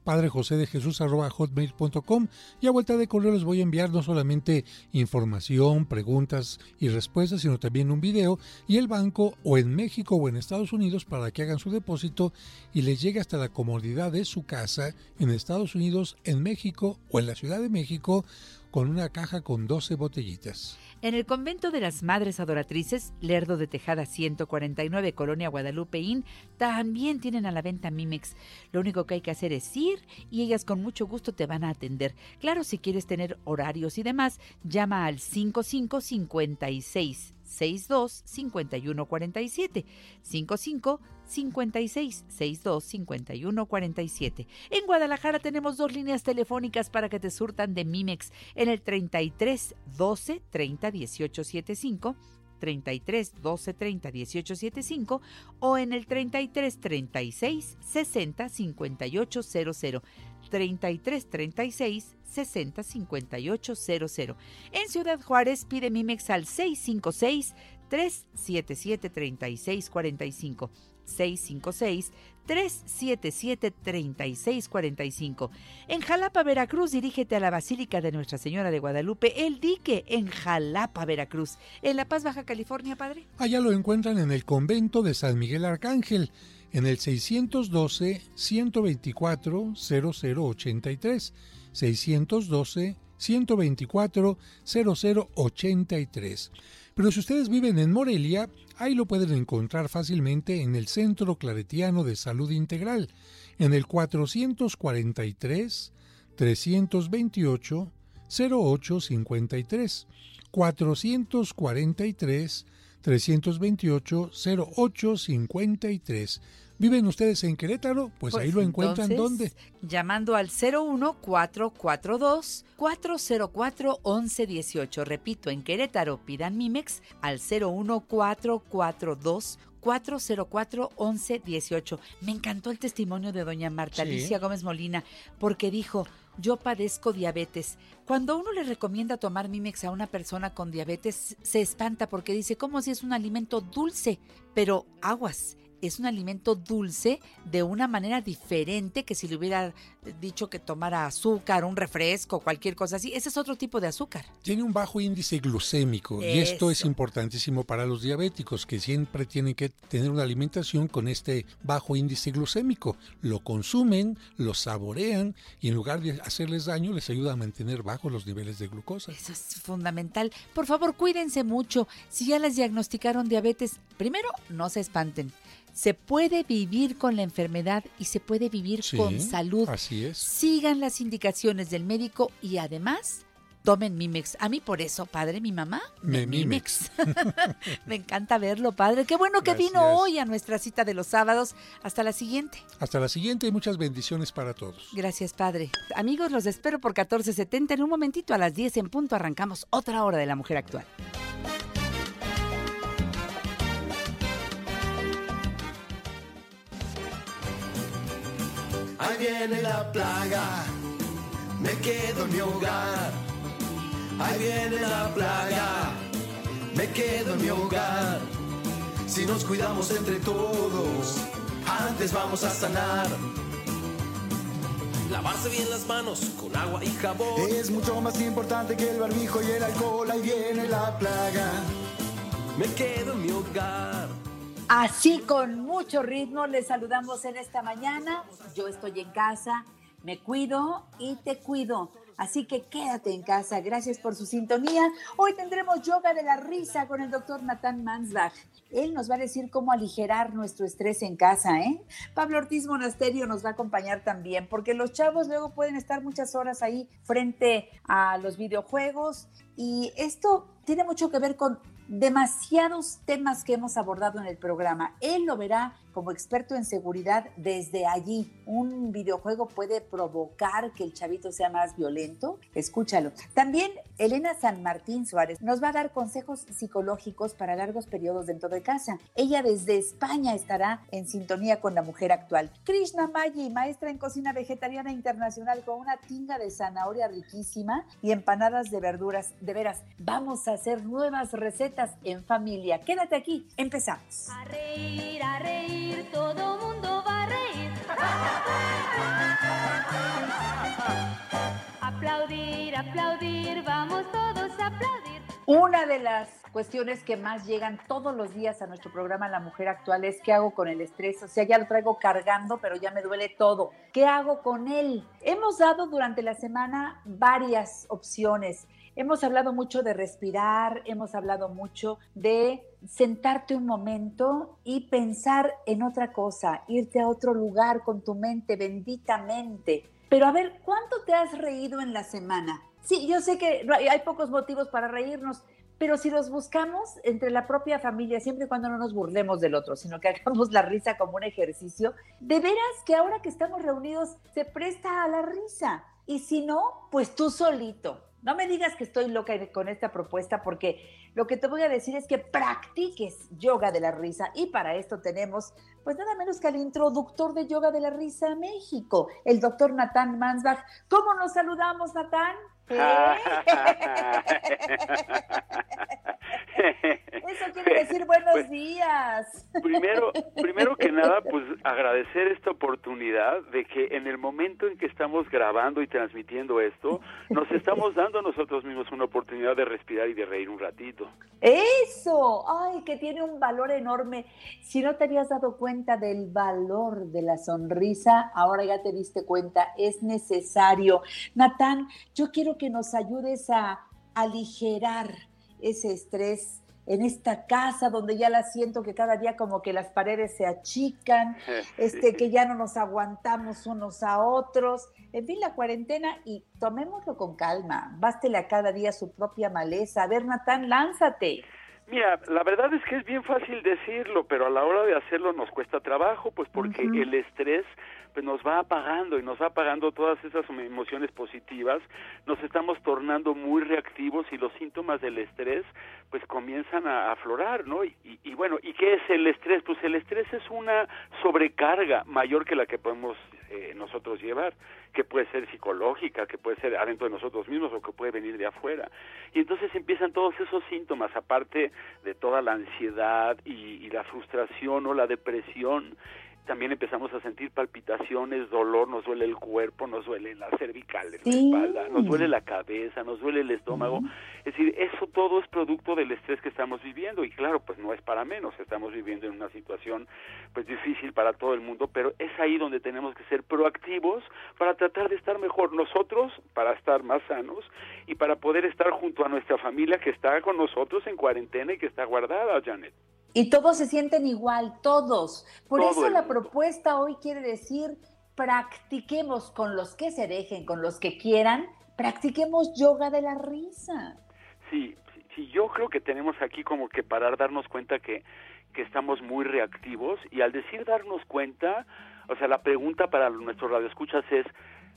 Padre José de Jesús hotmail.com y a vuelta de correo les voy a enviar no solamente información, preguntas y respuestas, sino también un video y el banco o en México o en Estados Unidos para que hagan su depósito y les llegue hasta la comodidad de su casa en Estados Unidos, en México o en la Ciudad de México con una caja con 12 botellitas. En el convento de las Madres Adoratrices, Lerdo de Tejada 149, Colonia Guadalupeín, también tienen a la venta Mimex. Lo único que hay que hacer es ir y ellas con mucho gusto te van a atender. Claro, si quieres tener horarios y demás, llama al 5556 62 51 47 55 56 62 51 47. En Guadalajara tenemos dos líneas telefónicas para que te surtan de Mimex en el 33 12 30 18 75 33 12 30 18 75 o en el 33 36 60 58 00 33 36 60 58 00. En Ciudad Juárez pide Mimex al 656 377 3645 656 377 3645. En Jalapa, Veracruz, dirígete a la Basílica de Nuestra Señora de Guadalupe, el dique en Jalapa, Veracruz. En La Paz, Baja California, padre. Allá lo encuentran en el convento de San Miguel Arcángel, en el 612 124 0083. 612 124 0083. Pero si ustedes viven en Morelia, ahí lo pueden encontrar fácilmente en el Centro Claretiano de Salud Integral, en el 443 328 0853. 443 328 0853. ¿Viven ustedes en Querétaro? Pues, ahí lo encuentran ¿dónde? Llamando al 01442 404 1118. Repito, en Querétaro pidan Mimex al 01442 404 1118. Me encantó el testimonio de doña Marta Alicia Gómez Molina porque dijo, yo padezco diabetes. Cuando uno le recomienda tomar Mimex a una persona con diabetes, se espanta porque dice, ¿cómo si es un alimento dulce? Pero aguas es un alimento dulce de una manera diferente que si le hubiera dicho que tomara azúcar, un refresco, cualquier cosa así. Ese es otro tipo de azúcar. Tiene un bajo índice glucémico y esto es importantísimo para los diabéticos que siempre tienen que tener una alimentación con este bajo índice glucémico. Lo consumen, lo saborean y en lugar de hacerles daño les ayuda a mantener bajos los niveles de glucosa. Eso es fundamental. Por favor, cuídense mucho. Si ya les diagnosticaron diabetes, primero no se espanten se puede vivir con la enfermedad y se puede vivir con salud. Así es. Sigan las indicaciones del médico y además tomen Mimex. A mí por eso, padre, mi mamá, me Mimex. <laughs> me encanta verlo, padre. Qué bueno que vino hoy a nuestra cita de los sábados. Hasta la siguiente. Hasta la siguiente y muchas bendiciones para todos. Gracias, padre. Amigos, los espero por 1470. En un momentito a las 10 en punto arrancamos otra hora de la mujer actual. Ahí viene la plaga, me quedo en mi hogar. Ahí viene la plaga, me quedo en mi hogar. Si nos cuidamos entre todos, antes vamos a sanar. Lavarse bien las manos con agua y jabón. Es mucho más importante que el barbijo y el alcohol. Ahí viene la plaga. Me quedo en mi hogar. Así con mucho ritmo les saludamos en esta mañana. Yo estoy en casa, me cuido y te cuido. Así que quédate en casa. Gracias por su sintonía. Hoy tendremos yoga de la risa con el doctor Nathan Mansbach. Él nos va a decir cómo aligerar nuestro estrés en casa, ¿eh? Pablo Ortiz Monasterio nos va a acompañar también, porque los chavos luego pueden estar muchas horas ahí frente a los videojuegos y esto tiene mucho que ver con demasiados temas que hemos abordado en el programa. Él lo verá como experto en seguridad desde allí. ¿Un videojuego puede provocar que el chavito sea más violento? Escúchalo. También Elena San Martín Suárez nos va a dar consejos psicológicos para largos periodos dentro de casa. Ella desde España estará en sintonía con la mujer actual. Krishna Maggi, maestra en cocina vegetariana internacional con una tinga de zanahoria riquísima y empanadas de verduras. De veras, vamos a hacer nuevas recetas en familia. Quédate aquí, empezamos. A reír, todo mundo va a reír. Aplaudir, aplaudir, vamos todos a aplaudir. Una de las cuestiones que más llegan todos los días a nuestro programa La Mujer Actual es qué hago con el estrés. O sea, ya lo traigo cargando, pero ya me duele todo. ¿Qué hago con él? Hemos dado durante la semana varias opciones. Hemos hablado mucho de respirar, hemos hablado mucho de sentarte un momento y pensar en otra cosa, irte a otro lugar con tu mente, bendita mente. Pero a ver, ¿cuánto te has reído en la semana? Sí, yo sé que hay pocos motivos para reírnos, pero si los buscamos entre la propia familia, siempre y cuando no nos burlemos del otro, sino que <laughs> hagamos la risa como un ejercicio, de veras que ahora que estamos reunidos se presta a la risa. Y si no, pues tú solito. No me digas que estoy loca con esta propuesta porque lo que te voy a decir es que practiques yoga de la risa y para esto tenemos pues nada menos que al introductor de yoga de la risa a México, el doctor Natán Mansbach. ¿Cómo nos saludamos, Natán? Eso quiere decir buenos Pues, días. Primero, primero que <laughs> nada, pues agradecer esta oportunidad de que en el momento en que estamos grabando y transmitiendo esto, nos estamos dando a nosotros mismos una oportunidad de respirar y de reír un ratito. Eso, ay, que tiene un valor enorme. Si no te habías dado cuenta del valor de la sonrisa, ahora ya te diste cuenta, es necesario. Natán, yo quiero que nos ayudes a aligerar ese estrés en esta casa donde ya la siento que cada día como que las paredes se achican, <laughs> este que ya no nos aguantamos unos a otros. En fin, la cuarentena y tomémoslo con calma. Bástele a cada día su propia maleza. A ver, Natán, lánzate. Mira, la verdad es que es bien fácil decirlo, pero a la hora de hacerlo nos cuesta trabajo, pues porque el estrés pues nos va apagando y nos va apagando todas esas emociones positivas, nos estamos tornando muy reactivos y los síntomas del estrés pues comienzan a aflorar, ¿no? Y, y- y bueno, ¿y qué es el estrés? Pues el estrés es una sobrecarga mayor que la que podemos eh, nosotros llevar, que puede ser psicológica, que puede ser adentro de nosotros mismos o que puede venir de afuera. Y entonces empiezan todos esos síntomas, aparte de toda la ansiedad y, y la frustración o la depresión. También empezamos a sentir palpitaciones, dolor, nos duele el cuerpo, nos duele las cervicales, Sí. la espalda, nos duele la cabeza, nos duele el estómago. Es decir, eso todo es producto del estrés que estamos viviendo y claro, pues no es para menos, estamos viviendo en una situación pues difícil para todo el mundo, pero es ahí donde tenemos que ser proactivos para tratar de estar mejor nosotros, para estar más sanos y para poder estar junto a nuestra familia que está con nosotros en cuarentena y que está guardada, Janet. Y todos se sienten igual, todos. Por Todo eso la propuesta hoy quiere decir, practiquemos con los que se dejen, con los que quieran, practiquemos yoga de la risa. Sí, sí, sí, yo creo que tenemos aquí como que parar, darnos cuenta que, que estamos muy reactivos y al decir darnos cuenta, o sea, la pregunta para nuestros radioescuchas es,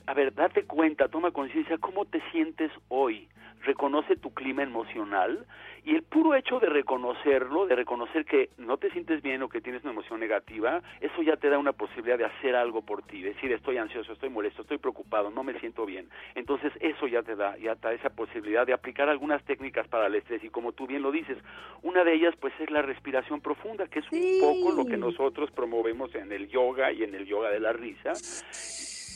a ver, date cuenta, toma conciencia, ¿cómo te sientes hoy? Reconoce tu clima emocional y el puro hecho de reconocerlo, de reconocer que no te sientes bien o que tienes una emoción negativa, eso ya te da una posibilidad de hacer algo por ti, decir estoy ansioso, estoy molesto, estoy preocupado, no me siento bien. Entonces eso ya te da, ya te da esa posibilidad de aplicar algunas técnicas para el estrés y como tú bien lo dices, una de ellas pues es la respiración profunda, que es un poco lo que nosotros promovemos en el yoga y en el yoga de la risa.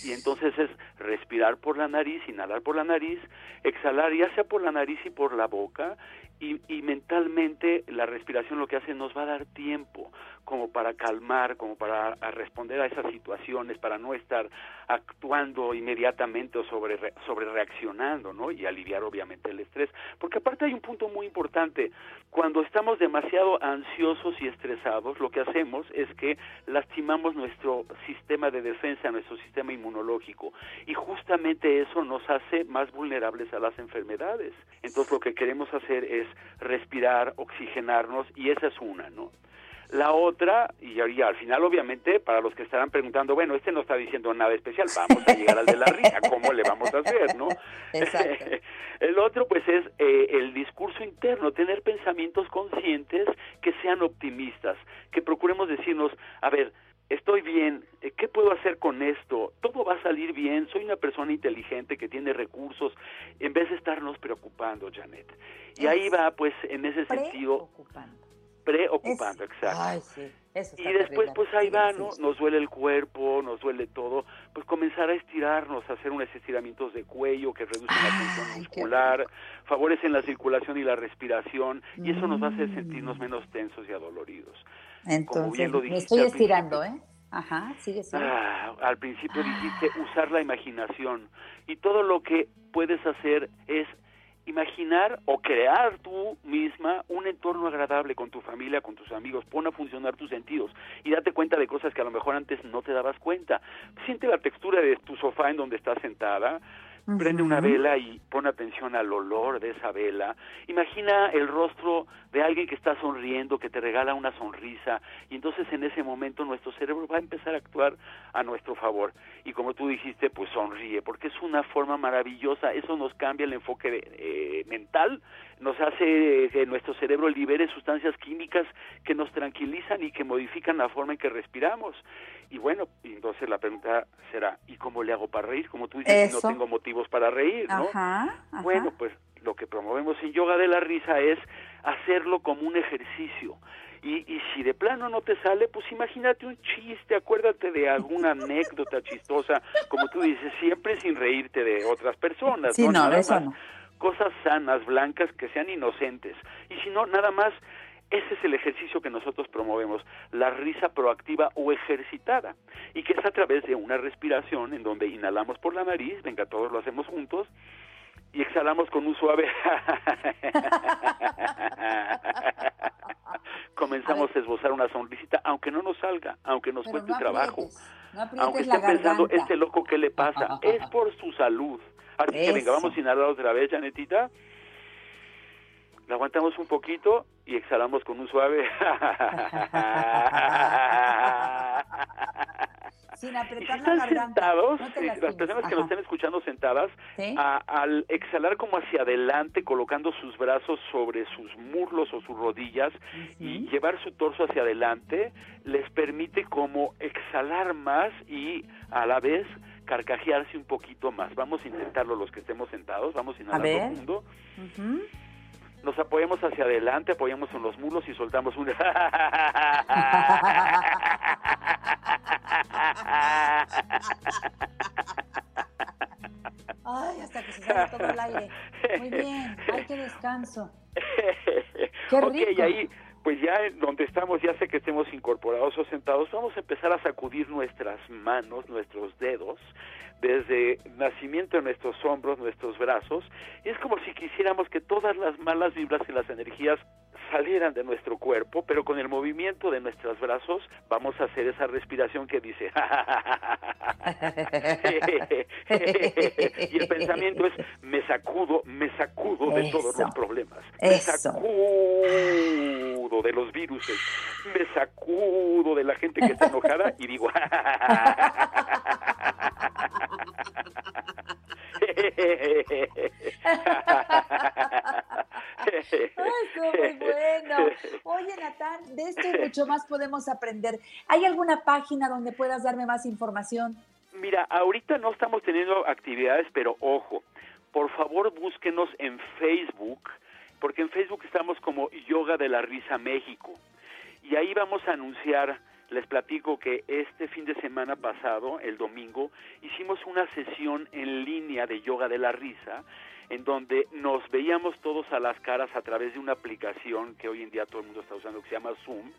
Y entonces es respirar por la nariz, inhalar por la nariz, exhalar ya sea por la nariz y por la boca, y, y mentalmente la respiración lo que hace nos va a dar tiempo como para calmar, como para responder a esas situaciones, para no estar actuando inmediatamente o sobre, sobre reaccionando, ¿no? Y aliviar obviamente el estrés. Porque aparte hay un punto muy importante, cuando estamos demasiado ansiosos y estresados, lo que hacemos es que lastimamos nuestro sistema de defensa, nuestro sistema inmunológico, y justamente eso nos hace más vulnerables a las enfermedades. Entonces lo que queremos hacer es respirar, oxigenarnos, y esa es una, ¿no? La otra, y, y al final obviamente, para los que estarán preguntando, bueno, este no está diciendo nada especial, vamos a llegar al de la risa, ¿cómo le vamos a hacer, no? <laughs> Exacto. <laughs> el otro, pues, es eh, el discurso interno, tener pensamientos conscientes que sean optimistas, que procuremos decirnos, a ver, estoy bien, eh, ¿qué puedo hacer con esto? Todo va a salir bien, soy una persona inteligente que tiene recursos, en vez de estarnos preocupando, Janet. Y ahí va, pues, en ese sentido, preocupando, exacto. Ay, sí. Eso está y después terrible. pues ahí va. ¿no? Nos duele el cuerpo, nos duele todo, pues comenzar a estirarnos, a hacer unos estiramientos de cuello que reducen la tensión muscular, favorecen la circulación y la respiración y eso nos va a hacer sentirnos menos tensos y adoloridos. Entonces, me estoy estirando, ¿eh? Ajá, sigue, sigue. Ah, al principio dijiste usar la imaginación y todo lo que puedes hacer es imaginar o crear tú misma un entorno agradable con tu familia, con tus amigos, pon a funcionar tus sentidos y date cuenta de cosas que a lo mejor antes no te dabas cuenta. Siente la textura de tu sofá en donde estás sentada, prende una vela y pon atención al olor de esa vela. Imagina el rostro de alguien que está sonriendo, que te regala una sonrisa y entonces en ese momento nuestro cerebro va a empezar a actuar a nuestro favor. Y como tú dijiste, pues sonríe, porque es una forma maravillosa, eso nos cambia el enfoque eh, mental, nos hace que nuestro cerebro libere sustancias químicas que nos tranquilizan y que modifican la forma en que respiramos. Y bueno, entonces la pregunta será, ¿y cómo le hago para reír? Como tú dices, Eso. no tengo motivos para reír, ¿no? Ajá, ajá. Bueno, pues lo que promovemos en yoga de la risa es hacerlo como un ejercicio. Y, y si de plano no te sale, pues imagínate un chiste, acuérdate de alguna <laughs> anécdota chistosa, como tú dices, siempre sin reírte de otras personas. Sí, no, Nada eso más no. Cosas sanas, blancas, que sean inocentes. Y si no, nada más, ese es el ejercicio que nosotros promovemos, la risa proactiva o ejercitada. Y que es a través de una respiración en donde inhalamos por la nariz, venga, todos lo hacemos juntos, y exhalamos con un suave. <laughs> Comenzamos a, esbozar una sonrisita, aunque no nos salga, aunque nos Pero cueste no trabajo. no Aunque estén pensando, este loco, ¿qué le pasa? es por su salud. Así que venga, Eso. vamos a inhalar otra vez, Janetita. La aguantamos un poquito y exhalamos con un suave. <laughs> Sin apretar si la están sentados, no te sí, las lastimes. personas que Ajá. nos estén escuchando sentadas, ¿Sí? a- al exhalar como hacia adelante, colocando sus brazos sobre sus muslos o sus rodillas y llevar su torso hacia adelante, les permite como exhalar más y a la vez carcajearse un poquito más. Vamos a intentarlo los que estemos sentados, vamos a A inhalar ver. profundo. Ujú. Nos apoyamos hacia adelante, apoyamos en los muslos y soltamos un... <laughs> Ay, hasta que se sale todo el aire. Muy bien. Ay, qué descanso. <laughs> Qué rico. y ahí, pues ya donde estamos, ya sé que estemos incorporados o sentados, vamos a empezar a sacudir nuestras manos, nuestros dedos, desde nacimiento de nuestros hombros, nuestros brazos, y es como si quisiéramos que todas las malas vibras y las energías salieran de nuestro cuerpo, pero con el movimiento de nuestros brazos vamos a hacer esa respiración que dice <laughs> <laughs> y el pensamiento es me sacudo, me sacudo de todos los problemas, me Eso. sacudo de los virus, me sacudo de la gente que está enojada y digo <laughs> muy bueno. Oye, Natán, de esto mucho más podemos aprender. ¿Hay alguna página donde puedas darme más información? Mira, ahorita no estamos teniendo actividades, pero ojo, por favor búsquenos en Facebook, porque en Facebook estamos como Yoga de la Risa México. Y ahí vamos a anunciar, les platico que este fin de semana pasado, el domingo, hicimos una sesión en línea de Yoga de la Risa, en donde nos veíamos todos a las caras a través de una aplicación que hoy en día todo el mundo está usando, que se llama Zoom.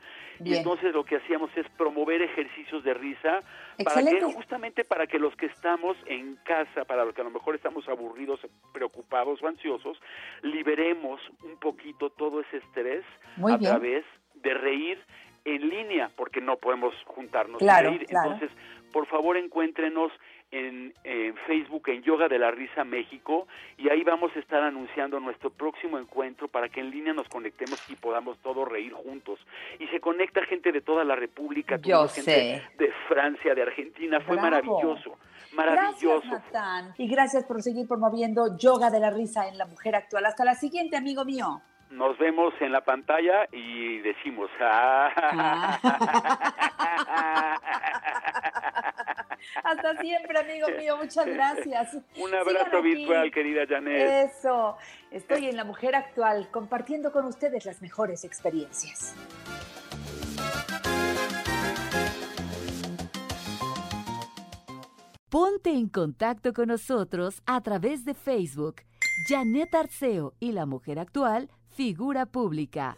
Y entonces lo que hacíamos es promover ejercicios de risa para que justamente para que los que estamos en casa, para los que a lo mejor estamos aburridos, preocupados o ansiosos, liberemos un poquito todo ese estrés Muy a bien. través de reír en línea, porque no podemos juntarnos Claro, y reír. claro. Entonces, por favor, encuéntrenos en, en Facebook, en Yoga de la Risa México, y ahí vamos a estar anunciando nuestro próximo encuentro para que en línea nos conectemos y podamos todos reír juntos. Y se conecta gente de toda la República, Yo gente sé. de Francia, de Argentina, fue Bravo. maravilloso, maravilloso. Gracias, Natán. Y gracias por seguir promoviendo yoga de la risa en la mujer actual. Hasta la siguiente, amigo mío nos vemos en la pantalla y decimos. Ah". <laughs> Hasta siempre, amigo mío, muchas gracias. Un abrazo virtual, querida Janet. Eso, estoy en La Mujer Actual, compartiendo con ustedes las mejores experiencias. Ponte en contacto con nosotros a través de Facebook, Janet Arceo y La Mujer Actual figura pública.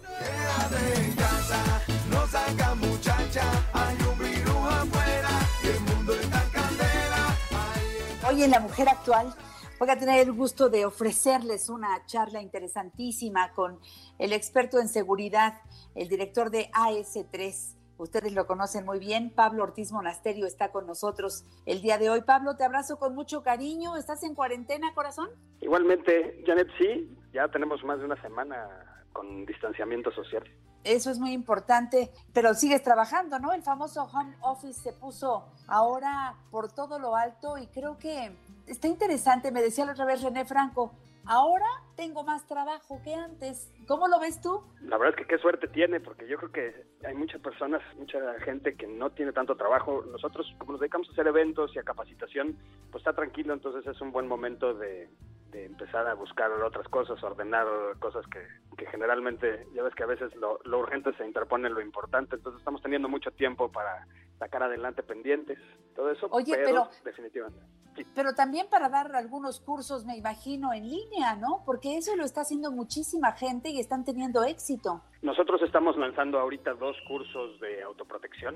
Hoy en La Mujer Actual voy a tener el gusto de ofrecerles una charla interesantísima con el experto en seguridad, el director de AS3. Ustedes lo conocen muy bien. Pablo Ortiz Monasterio está con nosotros el día de hoy. Pablo, te abrazo con mucho cariño. ¿Estás en cuarentena, corazón? Igualmente, Janet, sí, ya tenemos más de una semana con distanciamiento social. Eso es muy importante, pero sigues trabajando, ¿no? El famoso home office se puso ahora por todo lo alto y creo que está interesante. Me decía la otra vez René Franco, ahora tengo más trabajo que antes. ¿Cómo lo ves tú? La verdad es que qué suerte tiene, porque yo creo que hay muchas personas, mucha gente que no tiene tanto trabajo. Nosotros, como nos dedicamos a hacer eventos y a capacitación, pues está tranquilo, entonces es un buen momento de, de empezar a buscar otras cosas, ordenar cosas que, que generalmente, ya ves que a veces lo, lo urgente se interpone en lo importante, entonces estamos teniendo mucho tiempo para sacar adelante pendientes, todo eso, Oye, pero, pero- definitivamente. sí. Pero también para dar algunos cursos, me imagino, en línea, ¿no? Porque eso lo está haciendo muchísima gente y están teniendo éxito. Nosotros estamos lanzando ahorita dos cursos de autoprotección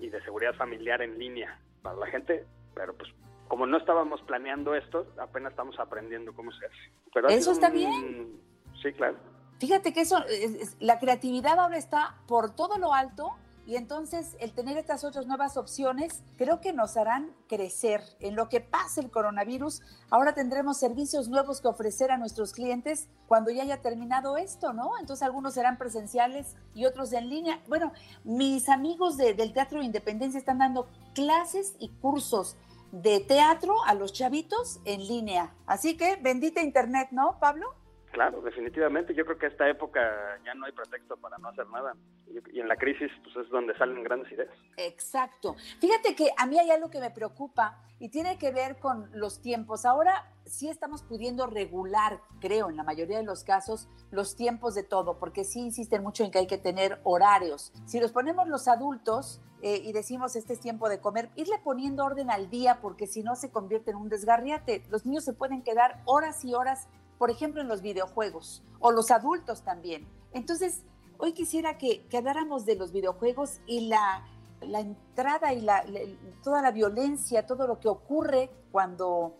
y de seguridad familiar en línea para la gente, pero pues como no estábamos planeando esto, apenas estamos aprendiendo cómo se hace. Pero Eso está un- bien. Sí, claro. Fíjate que eso, es- es- la creatividad ahora está por todo lo alto y entonces el tener estas otras nuevas opciones creo que nos harán crecer. En lo que pase el coronavirus, ahora tendremos servicios nuevos que ofrecer a nuestros clientes cuando ya haya terminado esto, ¿no? Entonces algunos serán presenciales y otros en línea. Bueno, mis amigos de- del Teatro de Independencia están dando clases y cursos de teatro a los chavitos en línea. Así que bendita Internet, ¿no, Pablo? Claro, definitivamente. Yo creo que esta época ya no hay pretexto para no hacer nada. Y- en la crisis, pues es donde salen grandes ideas. Exacto. Fíjate que a mí hay algo que me preocupa y tiene que ver con los tiempos. Ahora sí estamos pudiendo regular, creo, en la mayoría de los casos, los tiempos de todo, porque sí insisten mucho en que hay que tener horarios. Si los ponemos los adultos eh, y decimos este es tiempo de comer, irle poniendo orden al día, porque si no se convierte en un desgarriate. Los niños se pueden quedar horas y horas, por ejemplo, en los videojuegos, o los adultos también. Entonces, hoy quisiera que, que habláramos de los videojuegos y la, la entrada y la, la- toda la violencia, todo lo que ocurre cuando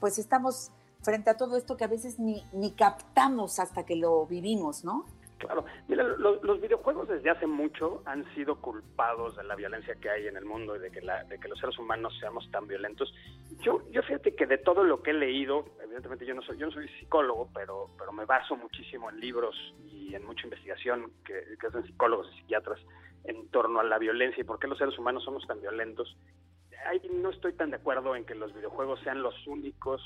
pues estamos frente a todo esto que a veces ni, ni captamos hasta que lo vivimos, ¿no? Claro, mira, lo- los videojuegos desde hace mucho han sido culpados de la violencia que hay en el mundo y de que, los seres humanos seamos tan violentos. Yo, yo fíjate que de todo lo que he leído, evidentemente yo no soy, yo no soy psicólogo, pero, pero me baso muchísimo en libros y en mucha investigación que hacen psicólogos y psiquiatras en torno a la violencia y por qué los seres humanos somos tan violentos. Ahí no estoy tan de acuerdo en que los videojuegos sean los únicos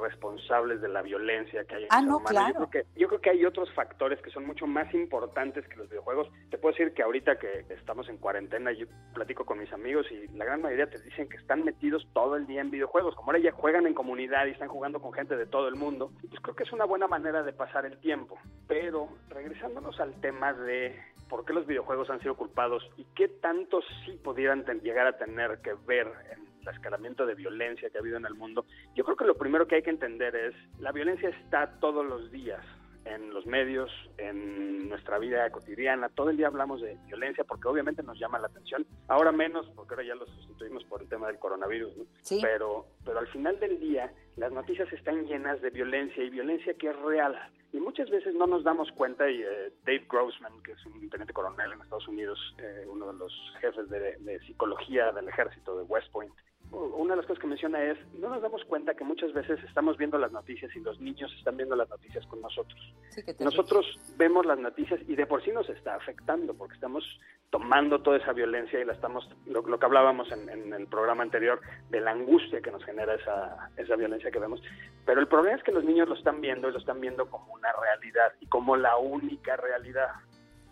responsables de la violencia que hay en Ah, no, claro. Yo creo que yo creo que hay otros factores que son mucho más importantes que los videojuegos. Te puedo decir que ahorita que estamos en cuarentena, yo platico con mis amigos y la gran mayoría te dicen que están metidos todo el día en videojuegos. Como ahora ya juegan en comunidad y están jugando con gente de todo el mundo, pues creo que es una buena manera de pasar el tiempo. Pero regresándonos al tema de por qué los videojuegos han sido culpados y qué tanto sí pudieran llegar a tener que ver el escalamiento de violencia que ha habido en el mundo, yo creo que lo primero que hay que entender es la violencia está todos los días en los medios, en nuestra vida cotidiana. Todo el día hablamos de violencia porque obviamente nos llama la atención. Ahora menos porque ahora ya lo sustituimos por el tema del coronavirus. ¿no? Sí. Pero, pero al final del día las noticias están llenas de violencia y violencia que es real. Y muchas veces no nos damos cuenta y eh, Dave Grossman, que es un teniente coronel en Estados Unidos, eh, uno de los jefes de, de psicología del ejército de West Point, una de las cosas que menciona es, no nos damos cuenta que muchas veces estamos viendo las noticias y los niños están viendo las noticias con nosotros. Sí, Nosotros vemos las noticias y de por sí nos está afectando porque estamos tomando toda esa violencia y la estamos, lo, lo que hablábamos en, en el programa anterior, de la angustia que nos genera esa, esa violencia que vemos. Pero el problema es que los niños lo están viendo y lo están viendo como una realidad y como la única realidad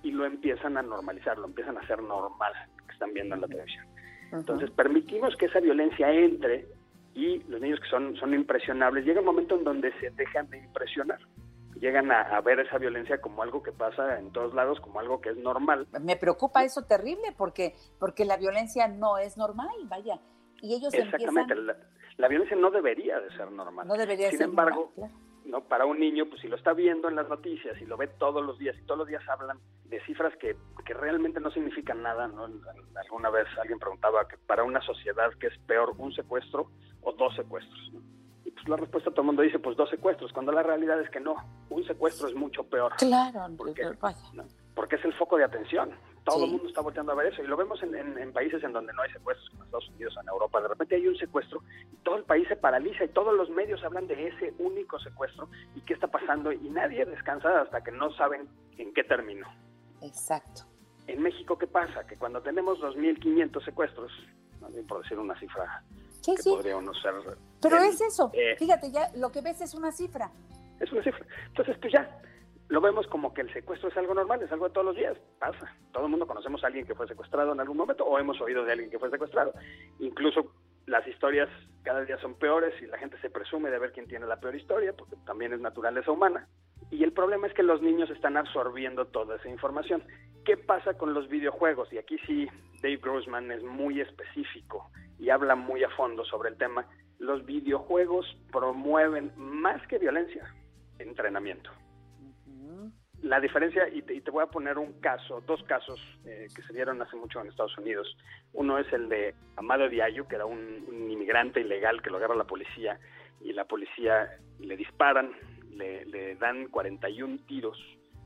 y lo empiezan a normalizar, lo empiezan a hacer normal que están viendo en la televisión. Entonces permitimos que esa violencia entre y los niños que son, son impresionables, llega un momento en donde se dejan de impresionar. Llegan a, a ver esa violencia como algo que pasa en todos lados, como algo que es normal. Me preocupa eso terrible porque, porque la violencia no es normal, vaya. Y ellos Exactamente, empiezan... la, la violencia no debería de ser normal. No debería Sin ser embargo, normal, no para un niño, pues si lo está viendo en las noticias y lo ve todos los días y todos los días hablan de cifras que, que realmente no significan nada, ¿no? Alguna vez alguien preguntaba que para una sociedad que es peor un secuestro o dos secuestros. ¿no? Y pues la respuesta todo el mundo dice pues dos secuestros, cuando la realidad es que no, un secuestro es mucho peor. Claro, porque, vaya. ¿no? porque es el foco de atención. Todo Sí. el mundo está volteando a ver eso y lo vemos en, en- en países en donde no hay secuestros, como Estados Unidos o en Europa. De repente hay un secuestro y todo el país se paraliza y todos los medios hablan de ese único secuestro y qué está pasando y nadie descansa hasta que no saben en qué terminó. Exacto. En México, ¿qué pasa? Que cuando tenemos 2.500 secuestros, por decir una cifra Sí, que sí. podría o no ser... Pero eh, es eso. eh, Fíjate, ya lo que ves es una cifra. es una cifra. Entonces, pues ya, lo vemos como que el secuestro es algo normal, es algo de todos los días, pasa. Todo el mundo conocemos a alguien que fue secuestrado en algún momento o hemos oído de alguien que fue secuestrado. Incluso las historias cada día son peores y la gente se presume de ver quién tiene la peor historia, porque también es naturaleza humana. Y el problema es que los niños están absorbiendo toda esa información. ¿Qué pasa con los videojuegos? Y aquí sí, Dave Grossman es muy específico y habla muy a fondo sobre el tema. Los videojuegos promueven más que violencia, entrenamiento. La diferencia, y te, y te voy a poner un caso, dos casos eh, que se dieron hace mucho en Estados Unidos. Uno es el de Amado Diallo, que era un, inmigrante ilegal que lo agarra la policía y la policía le disparan, le, le dan 41 tiros,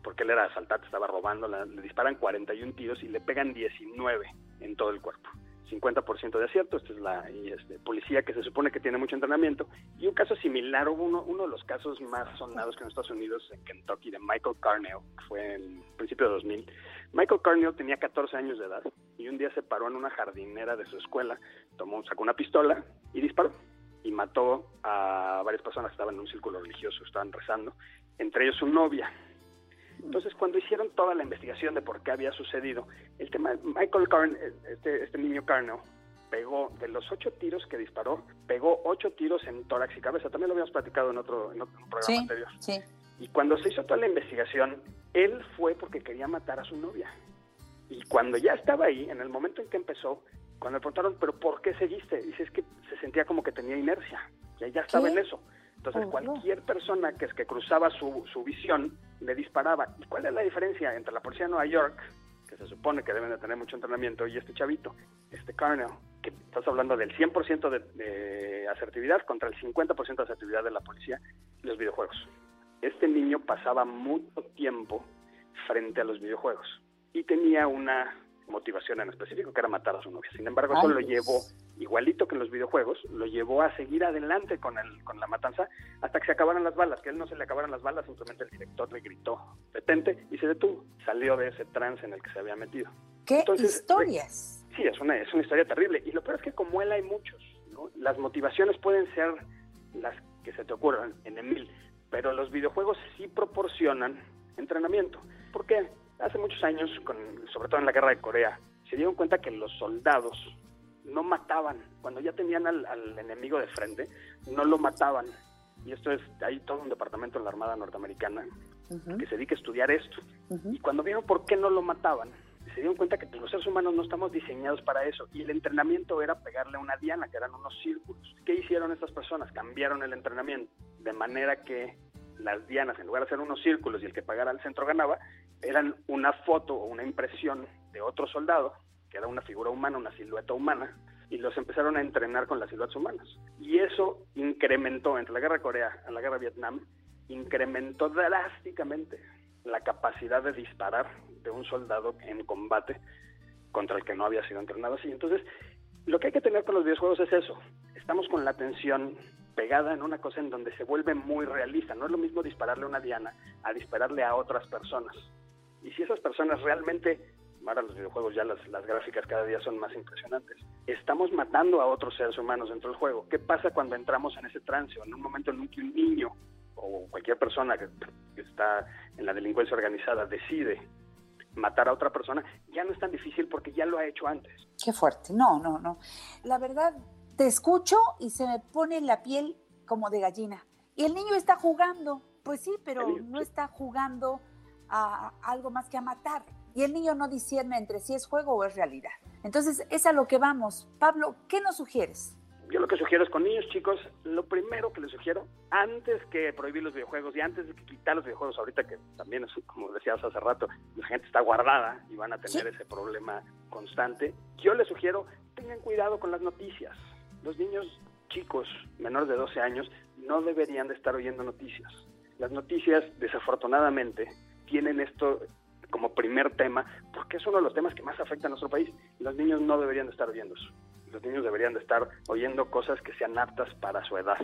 porque él era asaltante, estaba robando, la- le disparan 41 tiros y le pegan 19 en todo el cuerpo. 50% de acierto, esta es la este, policía que se supone que tiene mucho entrenamiento. Y un caso similar, hubo uno, de los casos más sonados que en Estados Unidos, en Kentucky, de Michael Carnell, fue en principio de 2000. Michael Carnell tenía 14 años de edad y un día se paró en una jardinera de su escuela, tomó, sacó una pistola y disparó. Y mató a varias personas que estaban en un círculo religioso, estaban rezando, entre ellos su novia. Entonces, cuando hicieron toda la investigación de por qué había sucedido, el tema, Michael Carn, este, este niño Carnell, pegó, de los ocho tiros que disparó, pegó ocho tiros en tórax y cabeza. También lo habíamos platicado en otro, en otro programa Sí, anterior. sí. Y cuando se hizo toda la investigación, él fue porque quería matar a su novia. Y cuando ya estaba ahí, en el momento en que empezó, cuando le preguntaron, ¿pero por qué seguiste? Dice, es que se sentía como que tenía inercia, que ya estaba ¿Qué? en eso. Entonces, Oh, cualquier persona que, es que cruzaba su, su visión le disparaba. ¿Y cuál es la diferencia entre la policía de Nueva York, que se supone que deben de tener mucho entrenamiento, y este chavito, este Carnell, que estás hablando del 100% de, de asertividad contra el 50% de asertividad de la policía y los videojuegos? Este niño pasaba mucho tiempo frente a los videojuegos y tenía una motivación en específico que era matar a su novia. Sin embargo, eso Ay, lo llevó, igualito que en los videojuegos, lo llevó a seguir adelante con, el, con la matanza hasta que se acabaran las balas, que a él no se le acabaran las balas, simplemente el director le gritó, detente, y se detuvo. Salió de ese trance en el que se había metido. ¿Qué Entonces, historias? Sí, es una, es una historia terrible. Y lo peor es que como él hay muchos, ¿no? Las motivaciones pueden ser las que se te ocurran en Emil, pero los videojuegos sí proporcionan entrenamiento. ¿Por qué? Hace muchos años, con, sobre todo en la guerra de Corea, se dieron cuenta que los soldados no mataban. Cuando ya tenían al, al enemigo de frente, no lo mataban. Y esto es, hay todo un departamento en la Armada norteamericana que se dedica a estudiar esto. Y cuando vieron por qué no lo mataban, se dieron cuenta que los seres humanos no estamos diseñados para eso. Y el entrenamiento era pegarle una diana, que eran unos círculos. ¿Qué hicieron estas personas? Cambiaron el entrenamiento. De manera que las dianas, en lugar de ser unos círculos y el que pagara al centro ganaba, eran una foto o una impresión de otro soldado, que era una figura humana, una silueta humana, y los empezaron a entrenar con las siluetas humanas. Y eso incrementó, entre la guerra Corea a la guerra Vietnam, incrementó drásticamente la capacidad de disparar de un soldado en combate contra el que no había sido entrenado así. Entonces, lo que hay que tener con los videojuegos es eso. Estamos con la atención pegada en una cosa en donde se vuelve muy realista. No es lo mismo dispararle a una diana a dispararle a otras personas. Y si esas personas realmente, ahora los videojuegos ya las, las gráficas cada día son más impresionantes, estamos matando a otros seres humanos dentro del juego. ¿Qué pasa cuando entramos en ese trance o en un momento en el que un niño o cualquier persona que, que está en la delincuencia organizada decide matar a otra persona, ya no es tan difícil porque ya lo ha hecho antes. Qué fuerte. No, no, no. La verdad, te escucho y se me pone la piel como de gallina. Y el niño está jugando. Pues sí, pero no está jugando a algo más que a matar. Y el niño no discierne entre si es juego o es realidad. Entonces, es a lo que vamos. Pablo, ¿qué nos sugieres? Yo lo que sugiero es con niños chicos, lo primero que les sugiero, antes que prohibir los videojuegos y antes de que quitar los videojuegos, ahorita que también es, como decías hace rato, la gente está guardada y van a tener ese problema constante, yo les sugiero, tengan cuidado con las noticias. Los niños chicos menores de 12 años no deberían de estar oyendo noticias. Las noticias, desafortunadamente, tienen esto como primer tema, porque es uno de los temas que más afecta a nuestro país. Los niños no deberían de estar oyendo eso. Los niños deberían de estar oyendo cosas que sean aptas para su edad.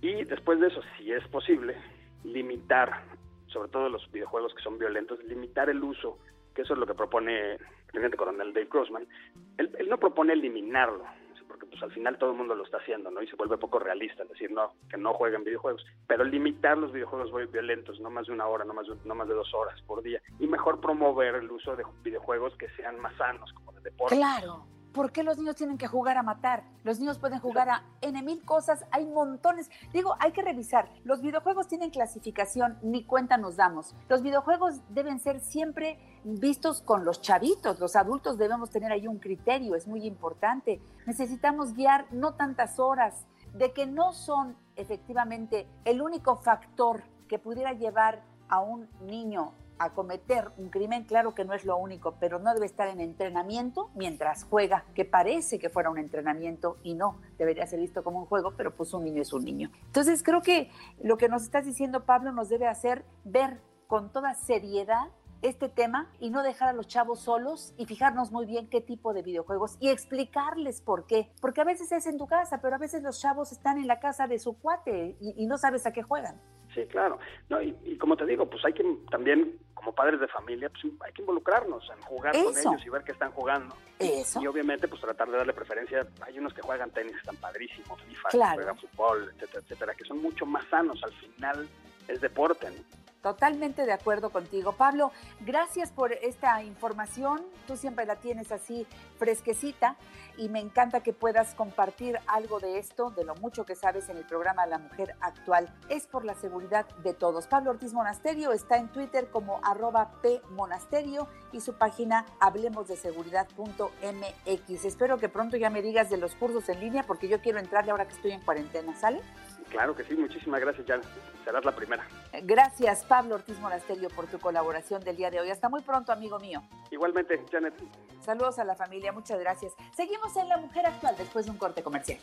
Y después de eso, si es posible, limitar, sobre todo los videojuegos que son violentos, limitar el uso, que eso es lo que propone el teniente coronel Dave Grossman. Él, él no propone eliminarlo, porque pues al final todo el mundo lo está haciendo, ¿no? Y se vuelve poco realista, es decir, no, que no jueguen videojuegos, pero limitar los videojuegos violentos, no más de una hora, no más de, no más de dos horas por día, y mejor promover el uso de videojuegos que sean más sanos, como de deporte. Claro. ¿Por qué los niños tienen que jugar a matar? Los niños pueden jugar a N mil cosas, hay montones. Digo, hay que revisar. Los videojuegos tienen clasificación, ni cuenta nos damos. Los videojuegos deben ser siempre vistos con los chavitos. Los adultos debemos tener ahí un criterio, es muy importante. Necesitamos guiar no tantas horas, de que no son efectivamente el único factor que pudiera llevar a un niño a cometer un crimen, claro que no es lo único, pero no debe estar en entrenamiento mientras juega, que parece que fuera un entrenamiento y no, debería ser visto como un juego, pero pues un niño es un niño. Entonces creo que lo que nos estás diciendo, Pablo, nos debe hacer ver con toda seriedad este tema y no dejar a los chavos solos y fijarnos muy bien qué tipo de videojuegos y explicarles por qué. Porque a veces es en tu casa, pero a veces los chavos están en la casa de su cuate y, y no sabes a qué juegan. Sí, claro. No, y, y, como te digo, pues hay que también, como padres de familia, pues hay que involucrarnos en jugar con ellos y ver qué están jugando. Eso. Y obviamente, pues tratar de darle preferencia. Hay unos que juegan tenis, están padrísimos, FIFA, Claro. juegan fútbol, etcétera, etcétera, que son mucho más sanos. Al final es deporte, ¿no? Totalmente de acuerdo contigo. Pablo, gracias por esta información. Tú siempre la tienes así fresquecita y me encanta que puedas compartir algo de esto, de lo mucho que sabes en el programa La Mujer Actual. Es por la seguridad de todos. Pablo Ortiz Monasterio está en Twitter como arroba pmonasterio y su página hablemosdeseguridad.mx. Espero que pronto ya me digas de los cursos en línea porque yo quiero entrarle ahora que estoy en cuarentena, ¿sale? Claro que sí, muchísimas gracias, Jan. Serás la primera. Gracias, Pablo Ortiz Monasterio, por tu colaboración del día de hoy. Hasta muy pronto, amigo mío. Igualmente, Janet. Saludos a la familia, muchas gracias. Seguimos en La Mujer Actual después de un corte comercial.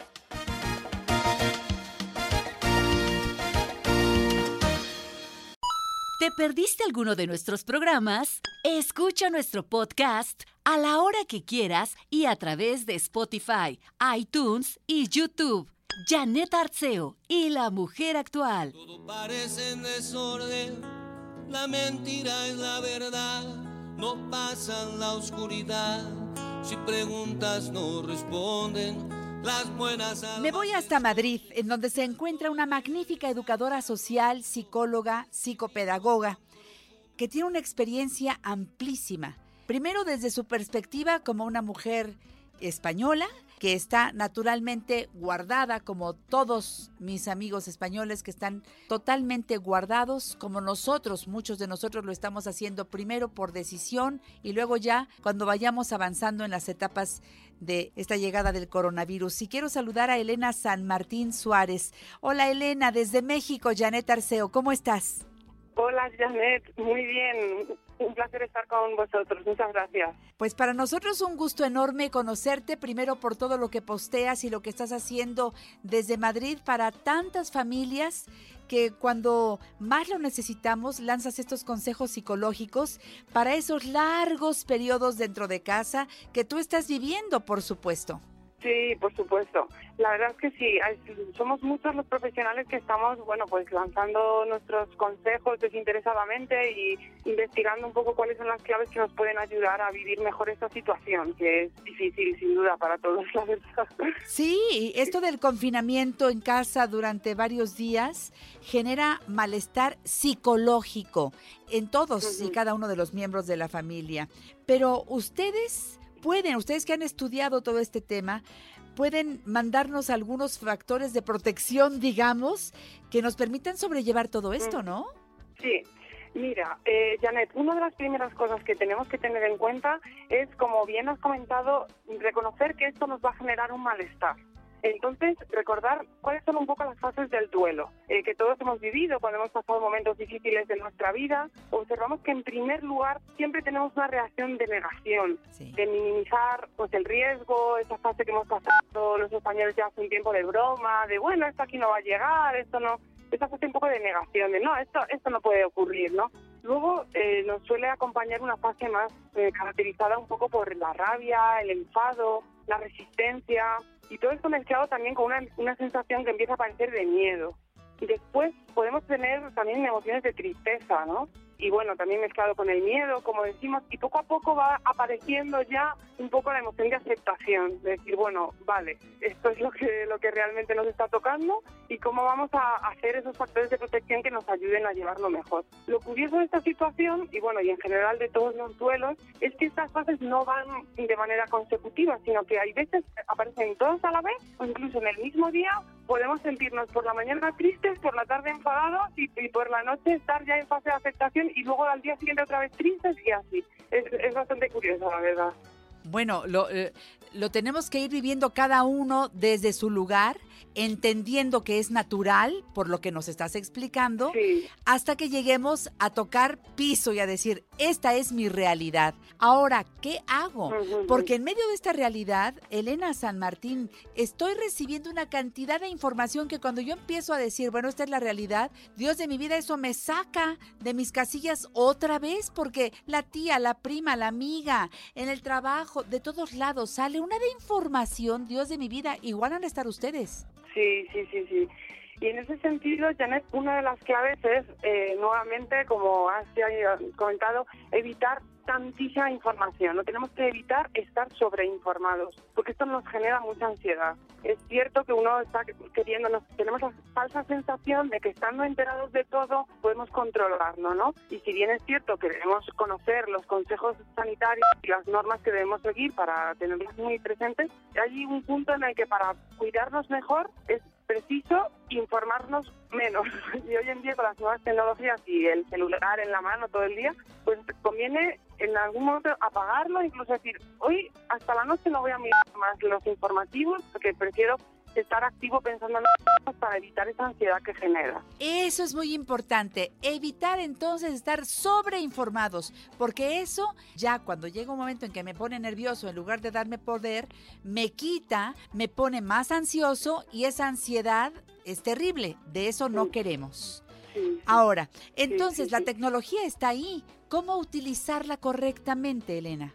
¿Te perdiste alguno de nuestros programas? Escucha nuestro podcast a la hora que quieras y a través de Spotify, iTunes y YouTube. Janet Arceo y la mujer actual. Parece en desorden, la mentira es la verdad, no pasan la oscuridad. Si preguntas no responden, las buenas almas- Me voy hasta Madrid, en donde se encuentra una magnífica educadora social, psicóloga, psicopedagoga, que tiene una experiencia amplísima. Primero desde su perspectiva como una mujer española, que está naturalmente guardada, como todos mis amigos españoles que están totalmente guardados, como nosotros, muchos de nosotros lo estamos haciendo primero por decisión y luego ya cuando vayamos avanzando en las etapas de esta llegada del coronavirus. Y quiero saludar a Elena San Martín Suárez. Hola Elena, desde México, Janet Arceo, ¿cómo estás? Hola Janet, muy bien. Un placer estar con vosotros. Muchas gracias. Pues para nosotros un gusto enorme conocerte, primero por todo lo que posteas y lo que estás haciendo desde Madrid para tantas familias que cuando más lo necesitamos lanzas estos consejos psicológicos para esos largos periodos dentro de casa que tú estás viviendo, por supuesto. Sí, por supuesto. La verdad es que sí, somos muchos los profesionales que estamos, bueno, pues lanzando nuestros consejos desinteresadamente y investigando un poco cuáles son las claves que nos pueden ayudar a vivir mejor esta situación, que es difícil sin duda para todos, la verdad. Sí, esto del confinamiento en casa durante varios días genera malestar psicológico en todos y cada uno de los miembros de la familia. Pero ustedes pueden, ustedes que han estudiado todo este tema, pueden mandarnos algunos factores de protección, digamos, que nos permitan sobrellevar todo esto, ¿no? Sí, Mira, eh, Janet, una de las primeras cosas que tenemos que tener en cuenta es, como bien has comentado, reconocer que esto nos va a generar un malestar. Entonces, recordar cuáles son un poco las fases del duelo eh, que todos hemos vivido cuando hemos pasado momentos difíciles de nuestra vida. Observamos que, en primer lugar, siempre tenemos una reacción de negación, de minimizar pues el riesgo, esa fase que hemos pasado los españoles ya hace un tiempo de broma, de bueno, esto aquí no va a llegar, esto no. Esa fase un poco de negación, de no, esto, esto no puede ocurrir, ¿no? Luego eh, nos suele acompañar una fase más eh, caracterizada un poco por la rabia, el enfado, la resistencia, y todo esto mezclado también con una, una sensación que empieza a aparecer de miedo. Y después podemos tener también emociones de tristeza, ¿no? Y bueno, también mezclado con el miedo, como decimos, y poco a poco va apareciendo ya un poco la emoción de aceptación, de decir, bueno, vale, esto es lo que, lo que realmente nos está tocando y cómo vamos a hacer esos factores de protección que nos ayuden a llevarlo mejor. Lo curioso de esta situación, y bueno, y en general de todos los duelos, es que estas fases no van de manera consecutiva, sino que hay veces aparecen todos a la vez o incluso en el mismo día podemos sentirnos por la mañana tristes, por la tarde enfadados y, por la noche estar ya en fase de aceptación y luego al día siguiente otra vez tristes y así. Es, es bastante curioso, la verdad. Bueno, lo, eh, lo tenemos que ir viviendo cada uno desde su lugar, entendiendo que es natural, por lo que nos estás explicando, hasta que lleguemos a tocar piso y a decir, esta es mi realidad. Ahora, ¿qué hago? Porque en medio de esta realidad, Elena San Martín, estoy recibiendo una cantidad de información que cuando yo empiezo a decir, bueno, esta es la realidad, Dios de mi vida, eso me saca de mis casillas otra vez, porque la tía, la prima, la amiga, en el trabajo, de todos lados, sale una de información, Dios de mi vida, igual van a estar ustedes. Sí, sí, sí, sí. Y en ese sentido, Janet, una de las claves es, eh, nuevamente, como has comentado, evitar tantísima información. No tenemos que evitar estar sobreinformados, porque esto nos genera mucha ansiedad. Es cierto que uno está queriendo, tenemos la falsa sensación de que estando enterados de todo podemos controlarlo, ¿no? Y si bien es cierto que debemos conocer los consejos sanitarios y las normas que debemos seguir para tenerlos muy presentes, hay un punto en el que para cuidarnos mejor es preciso informarnos menos. <laughs> Y hoy en día con las nuevas tecnologías y el celular en la mano todo el día, pues conviene en algún momento apagarlo, incluso decir, hoy hasta la noche no voy a mirar más los informativos porque prefiero estar activo pensando en para evitar esa ansiedad que genera. Eso es muy importante, evitar entonces estar sobreinformados, porque eso ya cuando llega un momento en que me pone nervioso, en lugar de darme poder, me quita, me pone más ansioso y esa ansiedad es terrible, de eso no queremos. Ahora, entonces la tecnología está ahí. ¿Cómo utilizarla correctamente, Elena?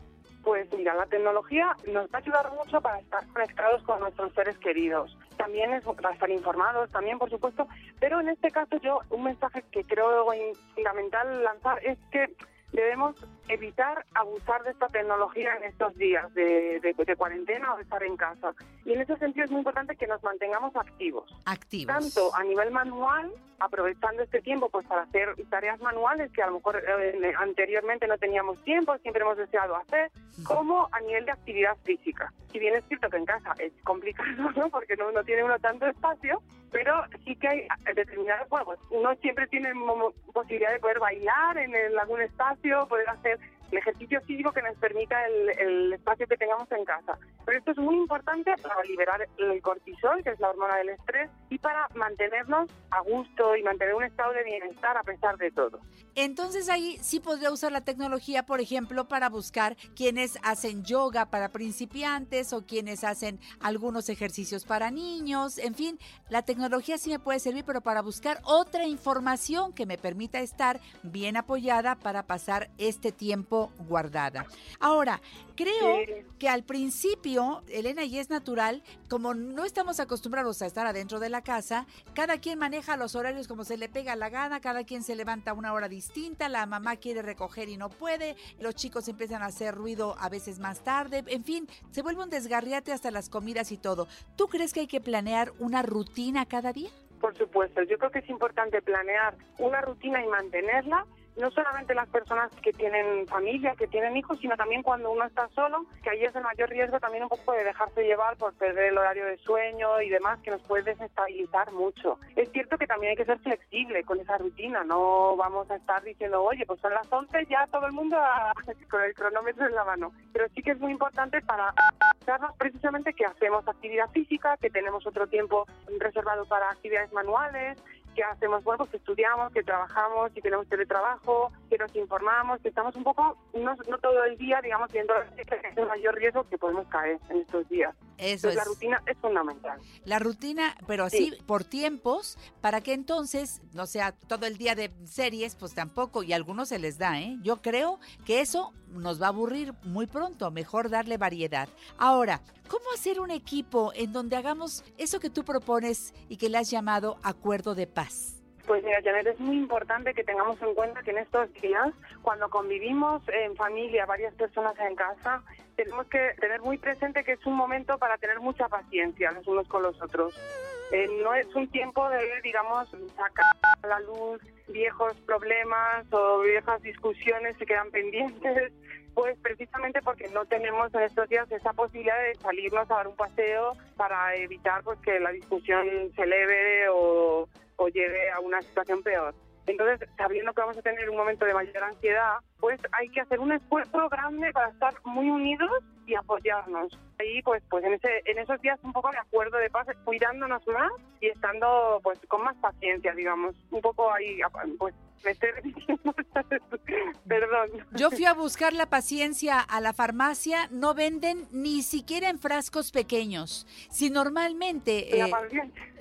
Pues mira, la tecnología nos va a ayudar mucho para estar conectados con nuestros seres queridos. También es para estar informados, también por supuesto, pero en este caso yo un mensaje que creo fundamental lanzar es que debemos evitar abusar de esta tecnología en estos días de, de, cuarentena o de estar en casa. Y en ese sentido es muy importante que nos mantengamos activos. Activos. Tanto a nivel manual, aprovechando este tiempo pues para hacer tareas manuales que a lo mejor eh, anteriormente no teníamos tiempo, siempre hemos deseado hacer, como a nivel de actividad física. Si bien es cierto que en casa es complicado, <laughs> ¿no? porque no, no tiene uno tanto espacio, pero sí que hay determinados, bueno, pues uno siempre tiene posibilidad de poder bailar en algún espacio, poder hacer el ejercicio físico que nos permita el, espacio que tengamos en casa. Pero esto es muy importante para liberar el cortisol, que es la hormona del estrés, y para mantenernos a gusto y mantener un estado de bienestar a pesar de todo. Entonces ahí sí podría usar la tecnología, por ejemplo, para buscar quienes hacen yoga para principiantes o quienes hacen algunos ejercicios para niños. En fin, la tecnología sí me puede servir, pero para buscar otra información que me permita estar bien apoyada para pasar este tiempo guardada. Ahora, creo que al principio, Elena, y es natural, como no estamos acostumbrados a estar adentro de la casa, cada quien maneja los horarios como se le pega la gana, cada quien se levanta a una hora distinta, la mamá quiere recoger y no puede, los chicos empiezan a hacer ruido a veces más tarde, en fin, se vuelve un desgarriate hasta las comidas y todo. ¿Tú crees que hay que planear una rutina cada día? Por supuesto, yo creo que es importante planear una rutina y mantenerla no solamente las personas que tienen familia, que tienen hijos, sino también cuando uno está solo, que ahí es el mayor riesgo también un poco de dejarse llevar por perder el horario de sueño y demás, que nos puede desestabilizar mucho. Es cierto que también hay que ser flexible con esa rutina, no vamos a estar diciendo, oye, pues son las 11, ya todo el mundo <laughs> con el cronómetro en la mano. Pero sí que es muy importante para darnos precisamente que hacemos actividad física, que tenemos otro tiempo reservado para actividades manuales, que hacemos, bueno, pues que estudiamos, que trabajamos, que tenemos teletrabajo, que nos informamos, que estamos un poco, no, no todo el día, digamos, viendo el mayor riesgo que podemos caer en estos días. Eso Entonces, la es. rutina es fundamental. La rutina, pero así por tiempos, para que entonces no sea todo el día de series, pues tampoco, y a algunos se les da, ¿eh? Yo creo que eso nos va a aburrir muy pronto, mejor darle variedad. Ahora, ¿cómo hacer un equipo en donde hagamos eso que tú propones y que le has llamado acuerdo de paz? Pues mira, Janet, es muy importante que tengamos en cuenta que en estos días, cuando convivimos en familia, varias personas en casa, tenemos que tener muy presente que es un momento para tener mucha paciencia los unos con los otros. Eh, no es un tiempo de, digamos, sacar a la luz viejos problemas o viejas discusiones que quedan pendientes, <laughs> pues precisamente porque no tenemos en estos días esa posibilidad de salirnos a dar un paseo para evitar pues que la discusión se eleve o, o lleve a una situación peor. Entonces, sabiendo que vamos a tener un momento de mayor ansiedad, pues hay que hacer un esfuerzo grande para estar muy unidos y apoyarnos. Ahí, pues, pues en, ese, en esos días un poco de acuerdo de paz, cuidándonos más y estando, pues, con más paciencia, digamos. Un poco ahí, pues, me estoy <laughs> repitiendo, perdón. Yo fui a buscar la paciencia a la farmacia, no venden ni siquiera en frascos pequeños. Si normalmente... La eh, paciencia. <laughs>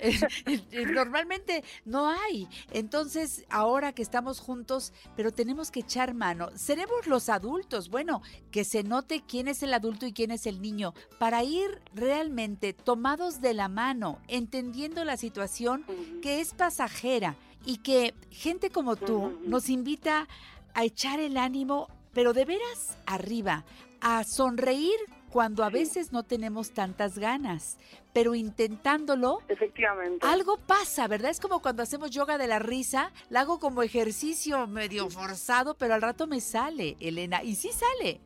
eh, normalmente no hay. Entonces, ahora que estamos juntos, pero tenemos que echar mano. Seremos los adultos, bueno, que se note quién es el adulto y quién es el niño, para ir realmente tomados de la mano, entendiendo la situación que es pasajera y que gente como tú nos invita a echar el ánimo, pero de veras arriba, a sonreír cuando a veces no tenemos tantas ganas, pero intentándolo, efectivamente, algo pasa, ¿verdad? Es como cuando hacemos yoga de la risa, la hago como ejercicio medio forzado, pero al rato me sale, Elena, y sí sale.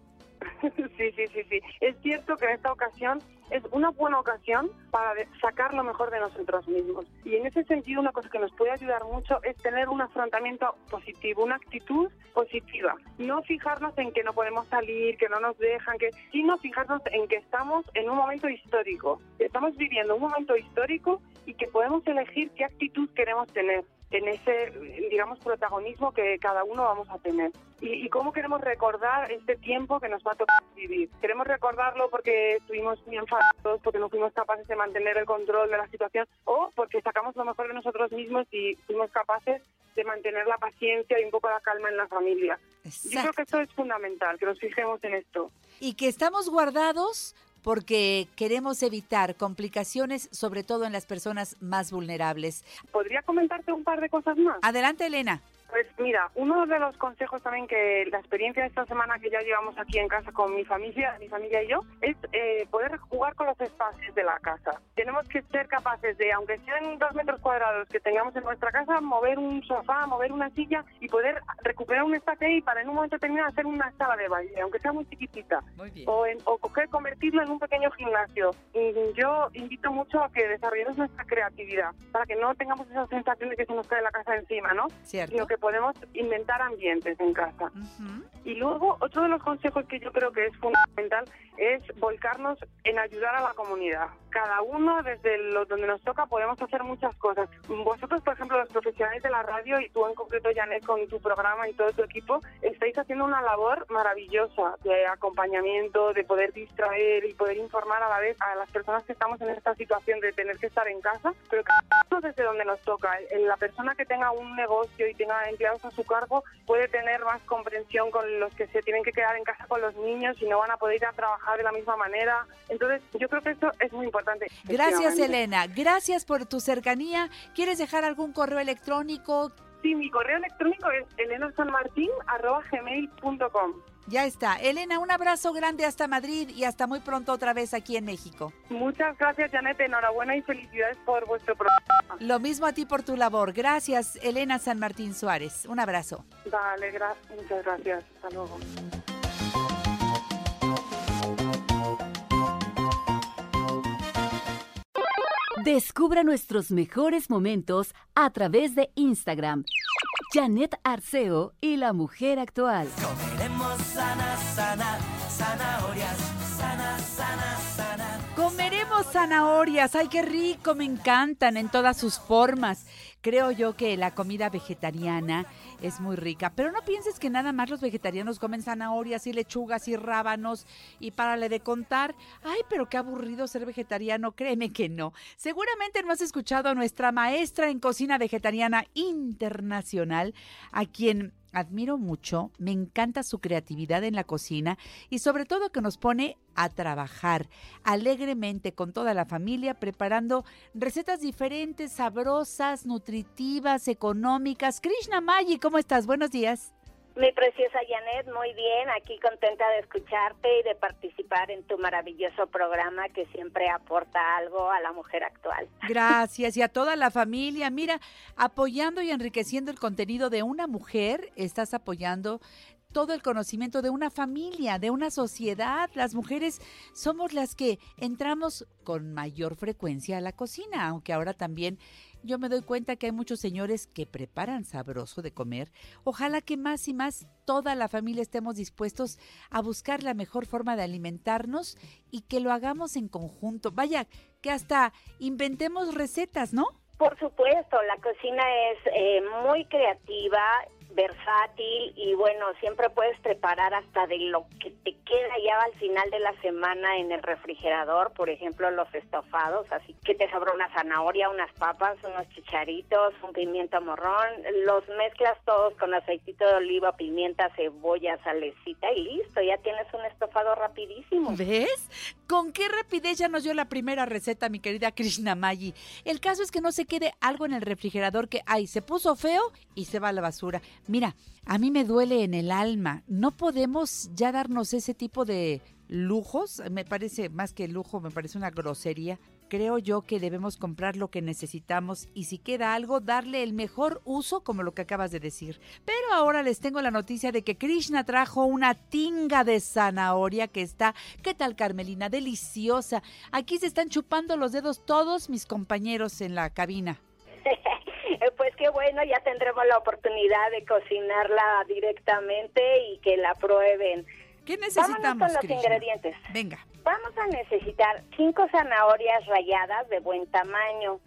<laughs> Sí, sí, sí, sí. Es cierto que en esta ocasión es una buena ocasión para sacar lo mejor de nosotros mismos. Y en ese sentido, una cosa que nos puede ayudar mucho es tener un afrontamiento positivo, una actitud positiva. No fijarnos en que no podemos salir, que no nos dejan, que sino fijarnos en que estamos en un momento histórico. Estamos viviendo un momento histórico y que podemos elegir qué actitud queremos tener en ese, digamos, protagonismo que cada uno vamos a tener. Y, y cómo queremos recordar este tiempo que nos va a tocar vivir. Queremos recordarlo porque estuvimos muy enfadados, porque no fuimos capaces de mantener el control de la situación o porque sacamos lo mejor de nosotros mismos y fuimos capaces de mantener la paciencia y un poco la calma en la familia. Yo creo que esto es fundamental, que nos fijemos en esto. Y que estamos guardados porque queremos evitar complicaciones, sobre todo en las personas más vulnerables. ¿Podría comentarte un par de cosas más? Adelante, Elena. Pues mira, uno de los consejos también que la experiencia de esta semana que ya llevamos aquí en casa con mi familia, mi familia y yo, es eh, poder jugar con los espacios de la casa. Tenemos que ser capaces de, aunque sean dos metros cuadrados que tengamos en nuestra casa, mover un sofá, mover una silla y poder recuperar un espacio ahí para en un momento determinado hacer una sala de baile, aunque sea muy chiquitita. O, en- o coger, convertirlo en un pequeño gimnasio. Y yo invito mucho a que desarrollemos nuestra creatividad para que no tengamos esa sensación de que se nos cae la casa encima, ¿no? Cierto. Sino que podemos inventar ambientes en casa. Y luego, otro de los consejos que yo creo que es fundamental es volcarnos en ayudar a la comunidad. Cada uno, desde lo donde nos toca, podemos hacer muchas cosas. Vosotros, por ejemplo, los profesionales de la radio y tú en concreto, Janet, con tu programa y todo tu equipo, estáis haciendo una labor maravillosa de acompañamiento, de poder distraer y poder informar a la vez a las personas que estamos en esta situación de tener que estar en casa, pero cada uno desde donde nos toca. La persona que tenga un negocio y tenga empleados a su cargo puede tener más comprensión con los que se tienen que quedar en casa con los niños y no van a poder ir a trabajar de la misma manera. Entonces, yo creo que eso es muy importante. Gracias. Elena. Gracias por tu cercanía. ¿Quieres dejar algún correo electrónico? Sí, mi correo electrónico es elenasanmartin.gmail.com. Ya está. Elena, un abrazo grande hasta Madrid y hasta muy pronto otra vez aquí en México. Muchas gracias, Janet. Enhorabuena y felicidades por vuestro programa. Lo mismo a ti por tu labor. Gracias, Elena San Martín Suárez. Un abrazo. Vale, gra muchas gracias. Hasta luego. Descubra nuestros mejores momentos a través de Instagram. Janet Arceo y la mujer actual. Comeremos sana, sana, zanahorias, sana, sana, sana. Comeremos zanahorias. Ay, qué rico, me encantan en todas sus formas. Creo yo que la comida vegetariana es muy rica, pero no pienses que nada más los vegetarianos comen zanahorias y lechugas y rábanos y párale de contar. Ay, pero qué aburrido ser vegetariano, créeme que no. Seguramente no has escuchado a nuestra maestra en cocina vegetariana internacional, a quien admiro mucho, me encanta su creatividad en la cocina y sobre todo que nos pone a trabajar alegremente con toda la familia preparando recetas diferentes, sabrosas, nutritivas, económicas. Krishna Maggi, ¿cómo estás? Buenos días. Mi preciosa Janet, muy bien, aquí contenta de escucharte y de participar en tu maravilloso programa que siempre aporta algo a la mujer actual. <laughs> Gracias y a toda la familia. Mira, apoyando y enriqueciendo el contenido de una mujer, estás apoyando todo el conocimiento de una familia, de una sociedad. Las mujeres somos las que entramos con mayor frecuencia a la cocina, aunque ahora también yo me doy cuenta que hay muchos señores que preparan sabroso de comer. Ojalá que más y más toda la familia estemos dispuestos a buscar la mejor forma de alimentarnos y que lo hagamos en conjunto. Vaya, que hasta inventemos recetas, ¿no? Por supuesto, la cocina es eh, muy creativa, versátil y bueno, siempre puedes preparar hasta de lo que te queda ya al final de la semana en el refrigerador, por ejemplo, los estofados, así que te sobra una zanahoria, unas papas, unos chicharitos, un pimiento morrón, los mezclas todos con aceitito de oliva, pimienta, cebolla, salecita y listo, ya tienes un estofado rapidísimo. ¿Ves? ¿Con qué rapidez ya nos dio la primera receta, mi querida Krishna Maggi? El caso es que no se quede algo en el refrigerador que, ay, se puso feo y se va a la basura. Mira, a mí me duele en el alma. No podemos ya darnos ese tipo de lujos. Me parece, más que lujo, me parece una grosería. Creo yo que debemos comprar lo que necesitamos y si queda algo, darle el mejor uso como lo que acabas de decir. Pero ahora les tengo la noticia de que Krishna trajo una tinga de zanahoria que está, ¿qué tal Carmelina? Deliciosa. Aquí se están chupando los dedos todos mis compañeros en la cabina. Pues qué bueno, ya tendremos la oportunidad de cocinarla directamente y que la prueben. ¿Qué necesitamos, Vámonos con los Krishna? ingredientes. Venga. Vamos a necesitar cinco zanahorias ralladas de buen tamaño,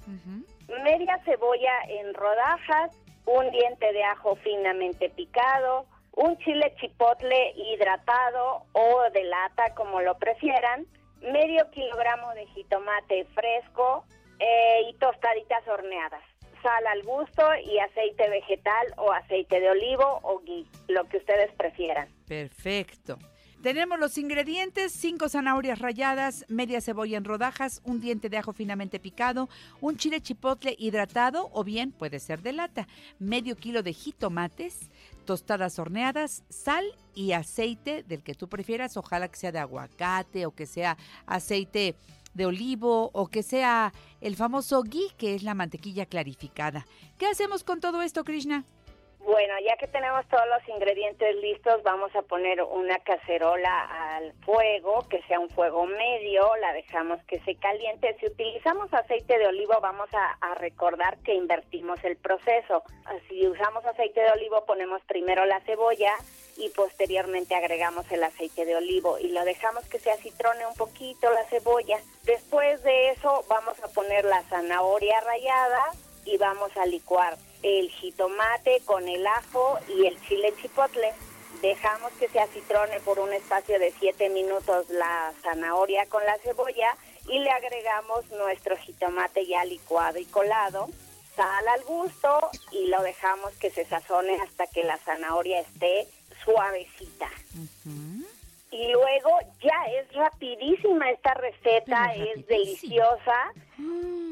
media cebolla en rodajas, un diente de ajo finamente picado, un chile chipotle hidratado o de lata, como lo prefieran, medio kilogramo de jitomate fresco eh, y tostaditas horneadas. Sal al gusto y aceite vegetal o aceite de olivo o ghee, lo que ustedes prefieran. Perfecto. Tenemos los ingredientes, cinco zanahorias ralladas, media cebolla en rodajas, un diente de ajo finamente picado, un chile chipotle hidratado o bien puede ser de lata, medio kilo de jitomates, tostadas horneadas, sal y aceite del que tú prefieras, ojalá que sea de aguacate o que sea aceite de olivo o que sea el famoso ghee, que es la mantequilla clarificada. ¿Qué hacemos con todo esto, Krishna? Bueno, ya que tenemos todos los ingredientes listos, vamos a poner una cacerola al fuego, que sea un fuego medio, la dejamos que se caliente. Si utilizamos aceite de olivo, vamos a, recordar que invertimos el proceso. Si usamos aceite de olivo, ponemos primero la cebolla y posteriormente agregamos el aceite de olivo y lo dejamos que se acitrone un poquito la cebolla. Después de eso, vamos a poner la zanahoria rallada y vamos a licuar el jitomate con el ajo y el chile chipotle. Dejamos que se acitrone por un espacio de 7 minutos la zanahoria con la cebolla y le agregamos nuestro jitomate ya licuado y colado, sal al gusto y lo dejamos que se sazone hasta que la zanahoria esté suavecita. Y luego ya es rapidísima esta receta, es deliciosa.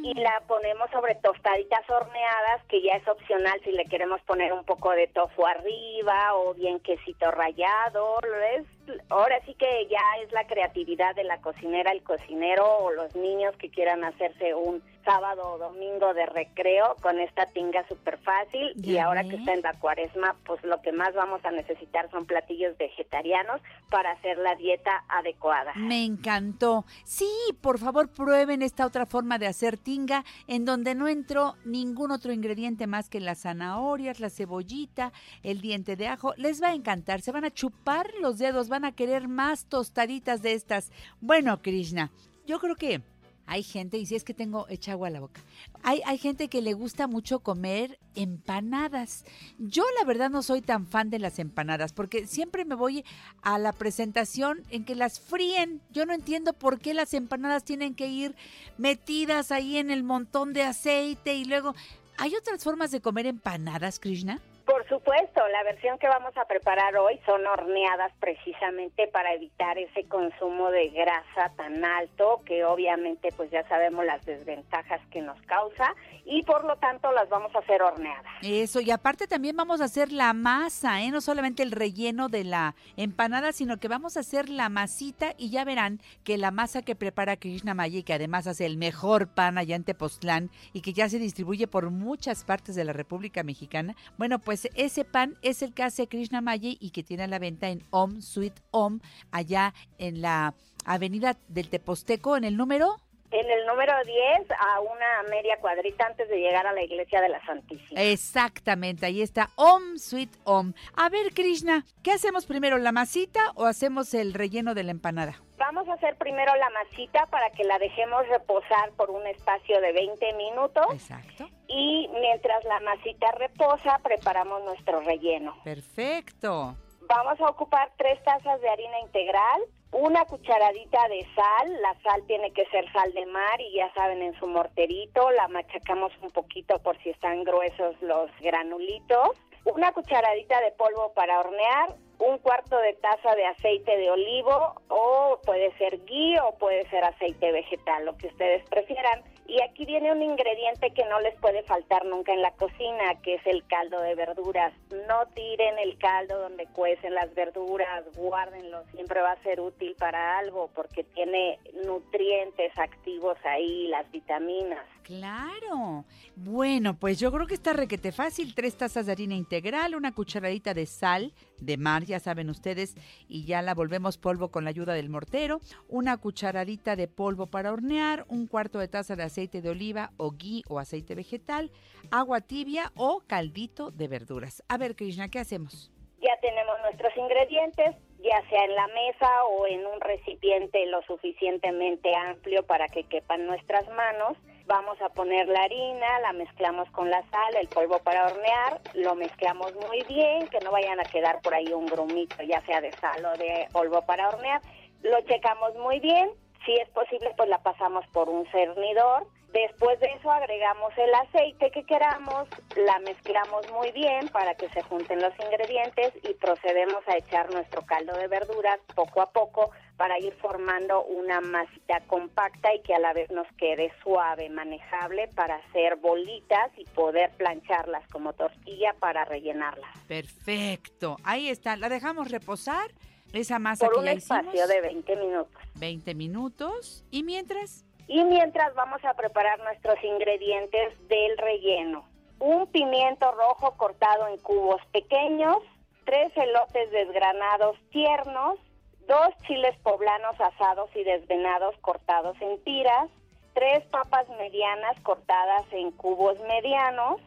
y la ponemos sobre tostaditas horneadas, que ya es opcional si le queremos poner un poco de tofu arriba o bien quesito rallado. Es, ahora sí que ya es la creatividad de la cocinera, el cocinero o los niños que quieran hacerse un sábado o domingo de recreo con esta tinga súper fácil y ahora que está en la cuaresma, pues lo que más vamos a necesitar son platillos vegetarianos para hacer la dieta adecuada. Me encantó. Sí, por favor, prueben esta otra forma de hacer tinga en donde no entró ningún otro ingrediente más que las zanahorias, la cebollita, el diente de ajo. Les va a encantar, se van a chupar los dedos, van a querer más tostaditas de estas. Bueno, Krishna, yo creo que hay gente, y si es que tengo echa agua a la boca, hay, hay gente que le gusta mucho comer empanadas. Yo la verdad no soy tan fan de las empanadas porque siempre me voy a la presentación en que las fríen. Yo no entiendo por qué las empanadas tienen que ir metidas ahí en el montón de aceite y luego... ¿Hay otras formas de comer empanadas, Krishna? Por supuesto, la versión que vamos a preparar hoy son horneadas precisamente para evitar ese consumo de grasa tan alto que obviamente pues ya sabemos las desventajas que nos causa y por lo tanto las vamos a hacer horneadas. Eso, y aparte también vamos a hacer la masa, ¿eh? No solamente el relleno de la empanada, sino que vamos a hacer la masita y ya verán que la masa que prepara Krishna Maya y que además hace el mejor pan allá en Tepoztlán y que ya se distribuye por muchas partes de la República Mexicana, bueno, pues ese pan es el que hace Krishna Maya y que tiene a la venta en Om Sweet Om, allá en la avenida del Teposteco, en el número... En el número 10 a una media cuadrita antes de llegar a la iglesia de la Santísima. Exactamente, ahí está Om Sweet Om. A ver, Krishna, ¿qué hacemos primero, la masita o hacemos el relleno de la empanada? Vamos a hacer primero la masita para que la dejemos reposar por un espacio de 20 minutos. Exacto. Y mientras la masita reposa, preparamos nuestro relleno. Perfecto. Vamos a ocupar tres tazas de harina integral, una cucharadita de sal, la sal tiene que ser sal de mar y ya saben en su morterito, la machacamos un poquito por si están gruesos los granulitos, una cucharadita de polvo para hornear, un cuarto de taza de aceite de olivo o puede ser ghee o puede ser aceite vegetal, lo que ustedes prefieran. Y aquí viene un ingrediente que no les puede faltar nunca en la cocina, que es el caldo de verduras. No tiren el caldo donde cuecen las verduras, guárdenlo, siempre va a ser útil para algo porque tiene nutrientes activos ahí, las vitaminas. Claro. Bueno, pues yo creo que está requete fácil. Tres tazas de harina integral, una cucharadita de sal de mar, ya saben ustedes, y ya la volvemos polvo con la ayuda del mortero. Una cucharadita de polvo para hornear, un cuarto de taza de aceite de oliva o ghee o aceite vegetal, agua tibia o caldito de verduras. A ver, Krishna, ¿qué hacemos? Ya tenemos nuestros ingredientes, ya sea en la mesa o en un recipiente lo suficientemente amplio para que quepan nuestras manos. Vamos a poner la harina, la mezclamos con la sal, el polvo para hornear, lo mezclamos muy bien, que no vayan a quedar por ahí un grumito, ya sea de sal o de polvo para hornear. Lo checamos muy bien, si es posible pues la pasamos por un cernidor. Después de eso agregamos el aceite que queramos, la mezclamos muy bien para que se junten los ingredientes y procedemos a echar nuestro caldo de verduras poco a poco para ir formando una masita compacta y que a la vez nos quede suave, manejable para hacer bolitas y poder plancharlas como tortilla para rellenarlas. Perfecto. Ahí está. La dejamos reposar. Esa masa Por que un ya espacio hicimos. de 20 minutos. 20 minutos. Y mientras, Y mientras vamos a preparar nuestros ingredientes del relleno. Un pimiento rojo cortado en cubos pequeños, tres elotes desgranados tiernos, dos chiles poblanos asados y desvenados cortados en tiras, tres papas medianas cortadas en cubos medianos,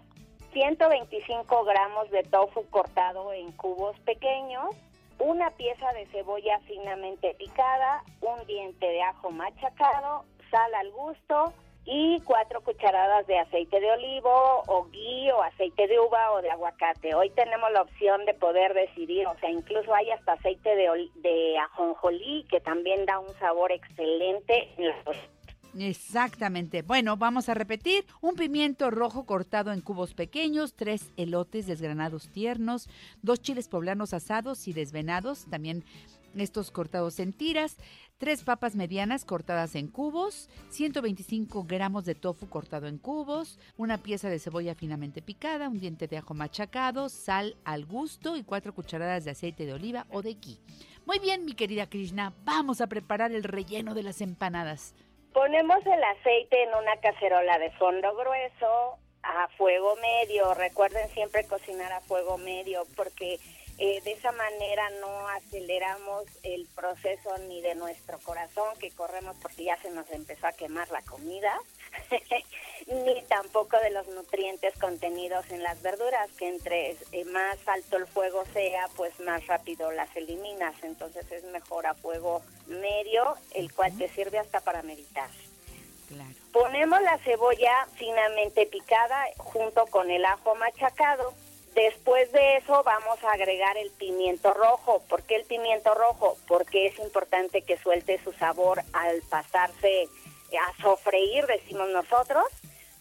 125 gramos de tofu cortado en cubos pequeños, una pieza de cebolla finamente picada, un diente de ajo machacado, sal al gusto y cuatro cucharadas de aceite de olivo o ghee o aceite de uva o de aguacate. Hoy tenemos la opción de poder decidir, o sea, incluso hay hasta aceite de, de ajonjolí que también da un sabor excelente. Exactamente. Bueno, vamos a repetir. Un pimiento rojo cortado en cubos pequeños, tres elotes desgranados tiernos, dos chiles poblanos asados y desvenados, también estos cortados en tiras, tres papas medianas cortadas en cubos, 125 gramos de tofu cortado en cubos, una pieza de cebolla finamente picada, un diente de ajo machacado, sal al gusto y cuatro cucharadas de aceite de oliva o de ghee. Muy bien, mi querida Krishna, vamos a preparar el relleno de las empanadas. Ponemos el aceite en una cacerola de fondo grueso a fuego medio. Recuerden siempre cocinar a fuego medio porque eh, de esa manera no aceleramos el proceso ni de nuestro corazón que corremos porque ya se nos empezó a quemar la comida, <laughs> ni tampoco de los nutrientes contenidos en las verduras, que entre eh, más alto el fuego sea, pues más rápido las eliminas. Entonces es mejor a fuego medio, el cual te sirve hasta para meditar. Ponemos la cebolla finamente picada junto con el ajo machacado Después de eso vamos a agregar el pimiento rojo. ¿Por qué el pimiento rojo? Porque es importante que suelte su sabor al pasarse a sofreír, decimos nosotros.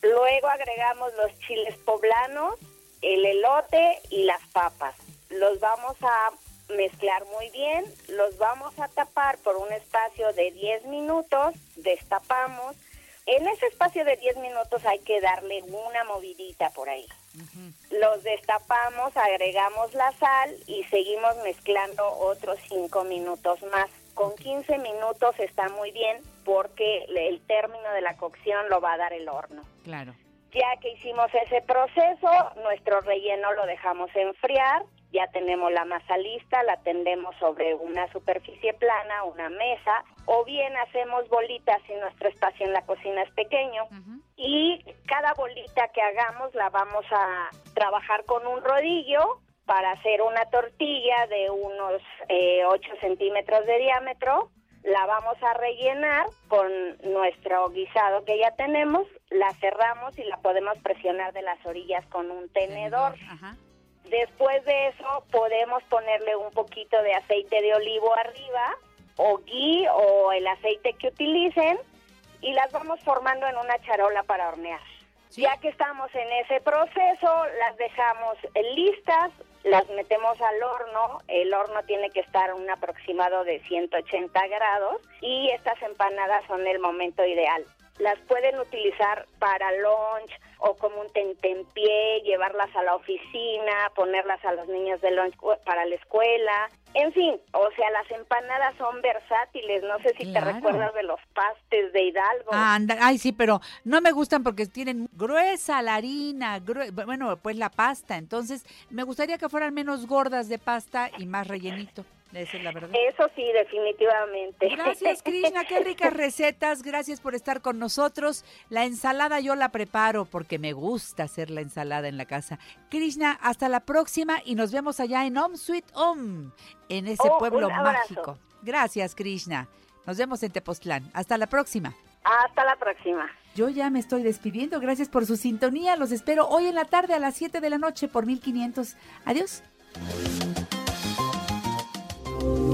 Luego agregamos los chiles poblanos, el elote y las papas. Los vamos a mezclar muy bien, los vamos a tapar por un espacio de 10 minutos, destapamos. En ese espacio de 10 minutos hay que darle una movidita por ahí. Los destapamos, agregamos la sal y seguimos mezclando otros 5 minutos más. Con 15 minutos está muy bien porque el término de la cocción lo va a dar el horno. Claro. Ya que hicimos ese proceso, nuestro relleno lo dejamos enfriar ya tenemos la masa lista, la tendemos sobre una superficie plana, una mesa, o bien hacemos bolitas si nuestro espacio en la cocina es pequeño. Y cada bolita que hagamos la vamos a trabajar con un rodillo para hacer una tortilla de unos eh, 8 centímetros de diámetro. La vamos a rellenar con nuestro guisado que ya tenemos, la cerramos y la podemos presionar de las orillas con un tenedor. Después de eso podemos ponerle un poquito de aceite de olivo arriba o ghee o el aceite que utilicen y las vamos formando en una charola para hornear. Ya que estamos en ese proceso, las dejamos listas, las metemos al horno. El horno tiene que estar un aproximado de 180 grados y estas empanadas son el momento ideal. Las pueden utilizar para lunch, o como un tentempié, llevarlas a la oficina, ponerlas a los niños de lunch para la escuela. En fin, o sea, las empanadas son versátiles. No sé si te recuerdas de los pastes de Hidalgo. anda, ay, sí, pero no me gustan porque tienen gruesa la harina, bueno, pues la pasta. Entonces, me gustaría que fueran menos gordas de pasta y más rellenito. Esa es la verdad. Eso sí, definitivamente. Gracias, Krishna. Qué ricas <laughs> recetas. Gracias por estar con nosotros. La ensalada yo la preparo porque me gusta hacer la ensalada en la casa. Krishna, hasta la próxima y nos vemos allá en Om Sweet Om, en ese Oh, pueblo mágico. Gracias, Krishna. Nos vemos en Tepoztlán. Hasta la próxima. Hasta la próxima. Yo ya me estoy despidiendo. Gracias por su sintonía. Los espero hoy en la tarde a las 7 de la noche por 1500. Adiós.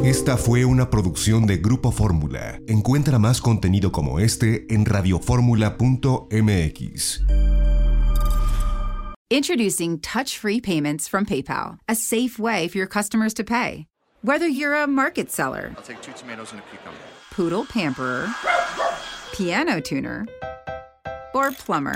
Esta fue una producción de Grupo Fórmula. Encuentra más contenido como este en radioformula.mx. Introducing touch free payments from PayPal, a safe way for your customers to pay. Whether you're a market seller, I'll take two tomatoes and a cucumber. poodle pamperer, piano tuner, or plumber.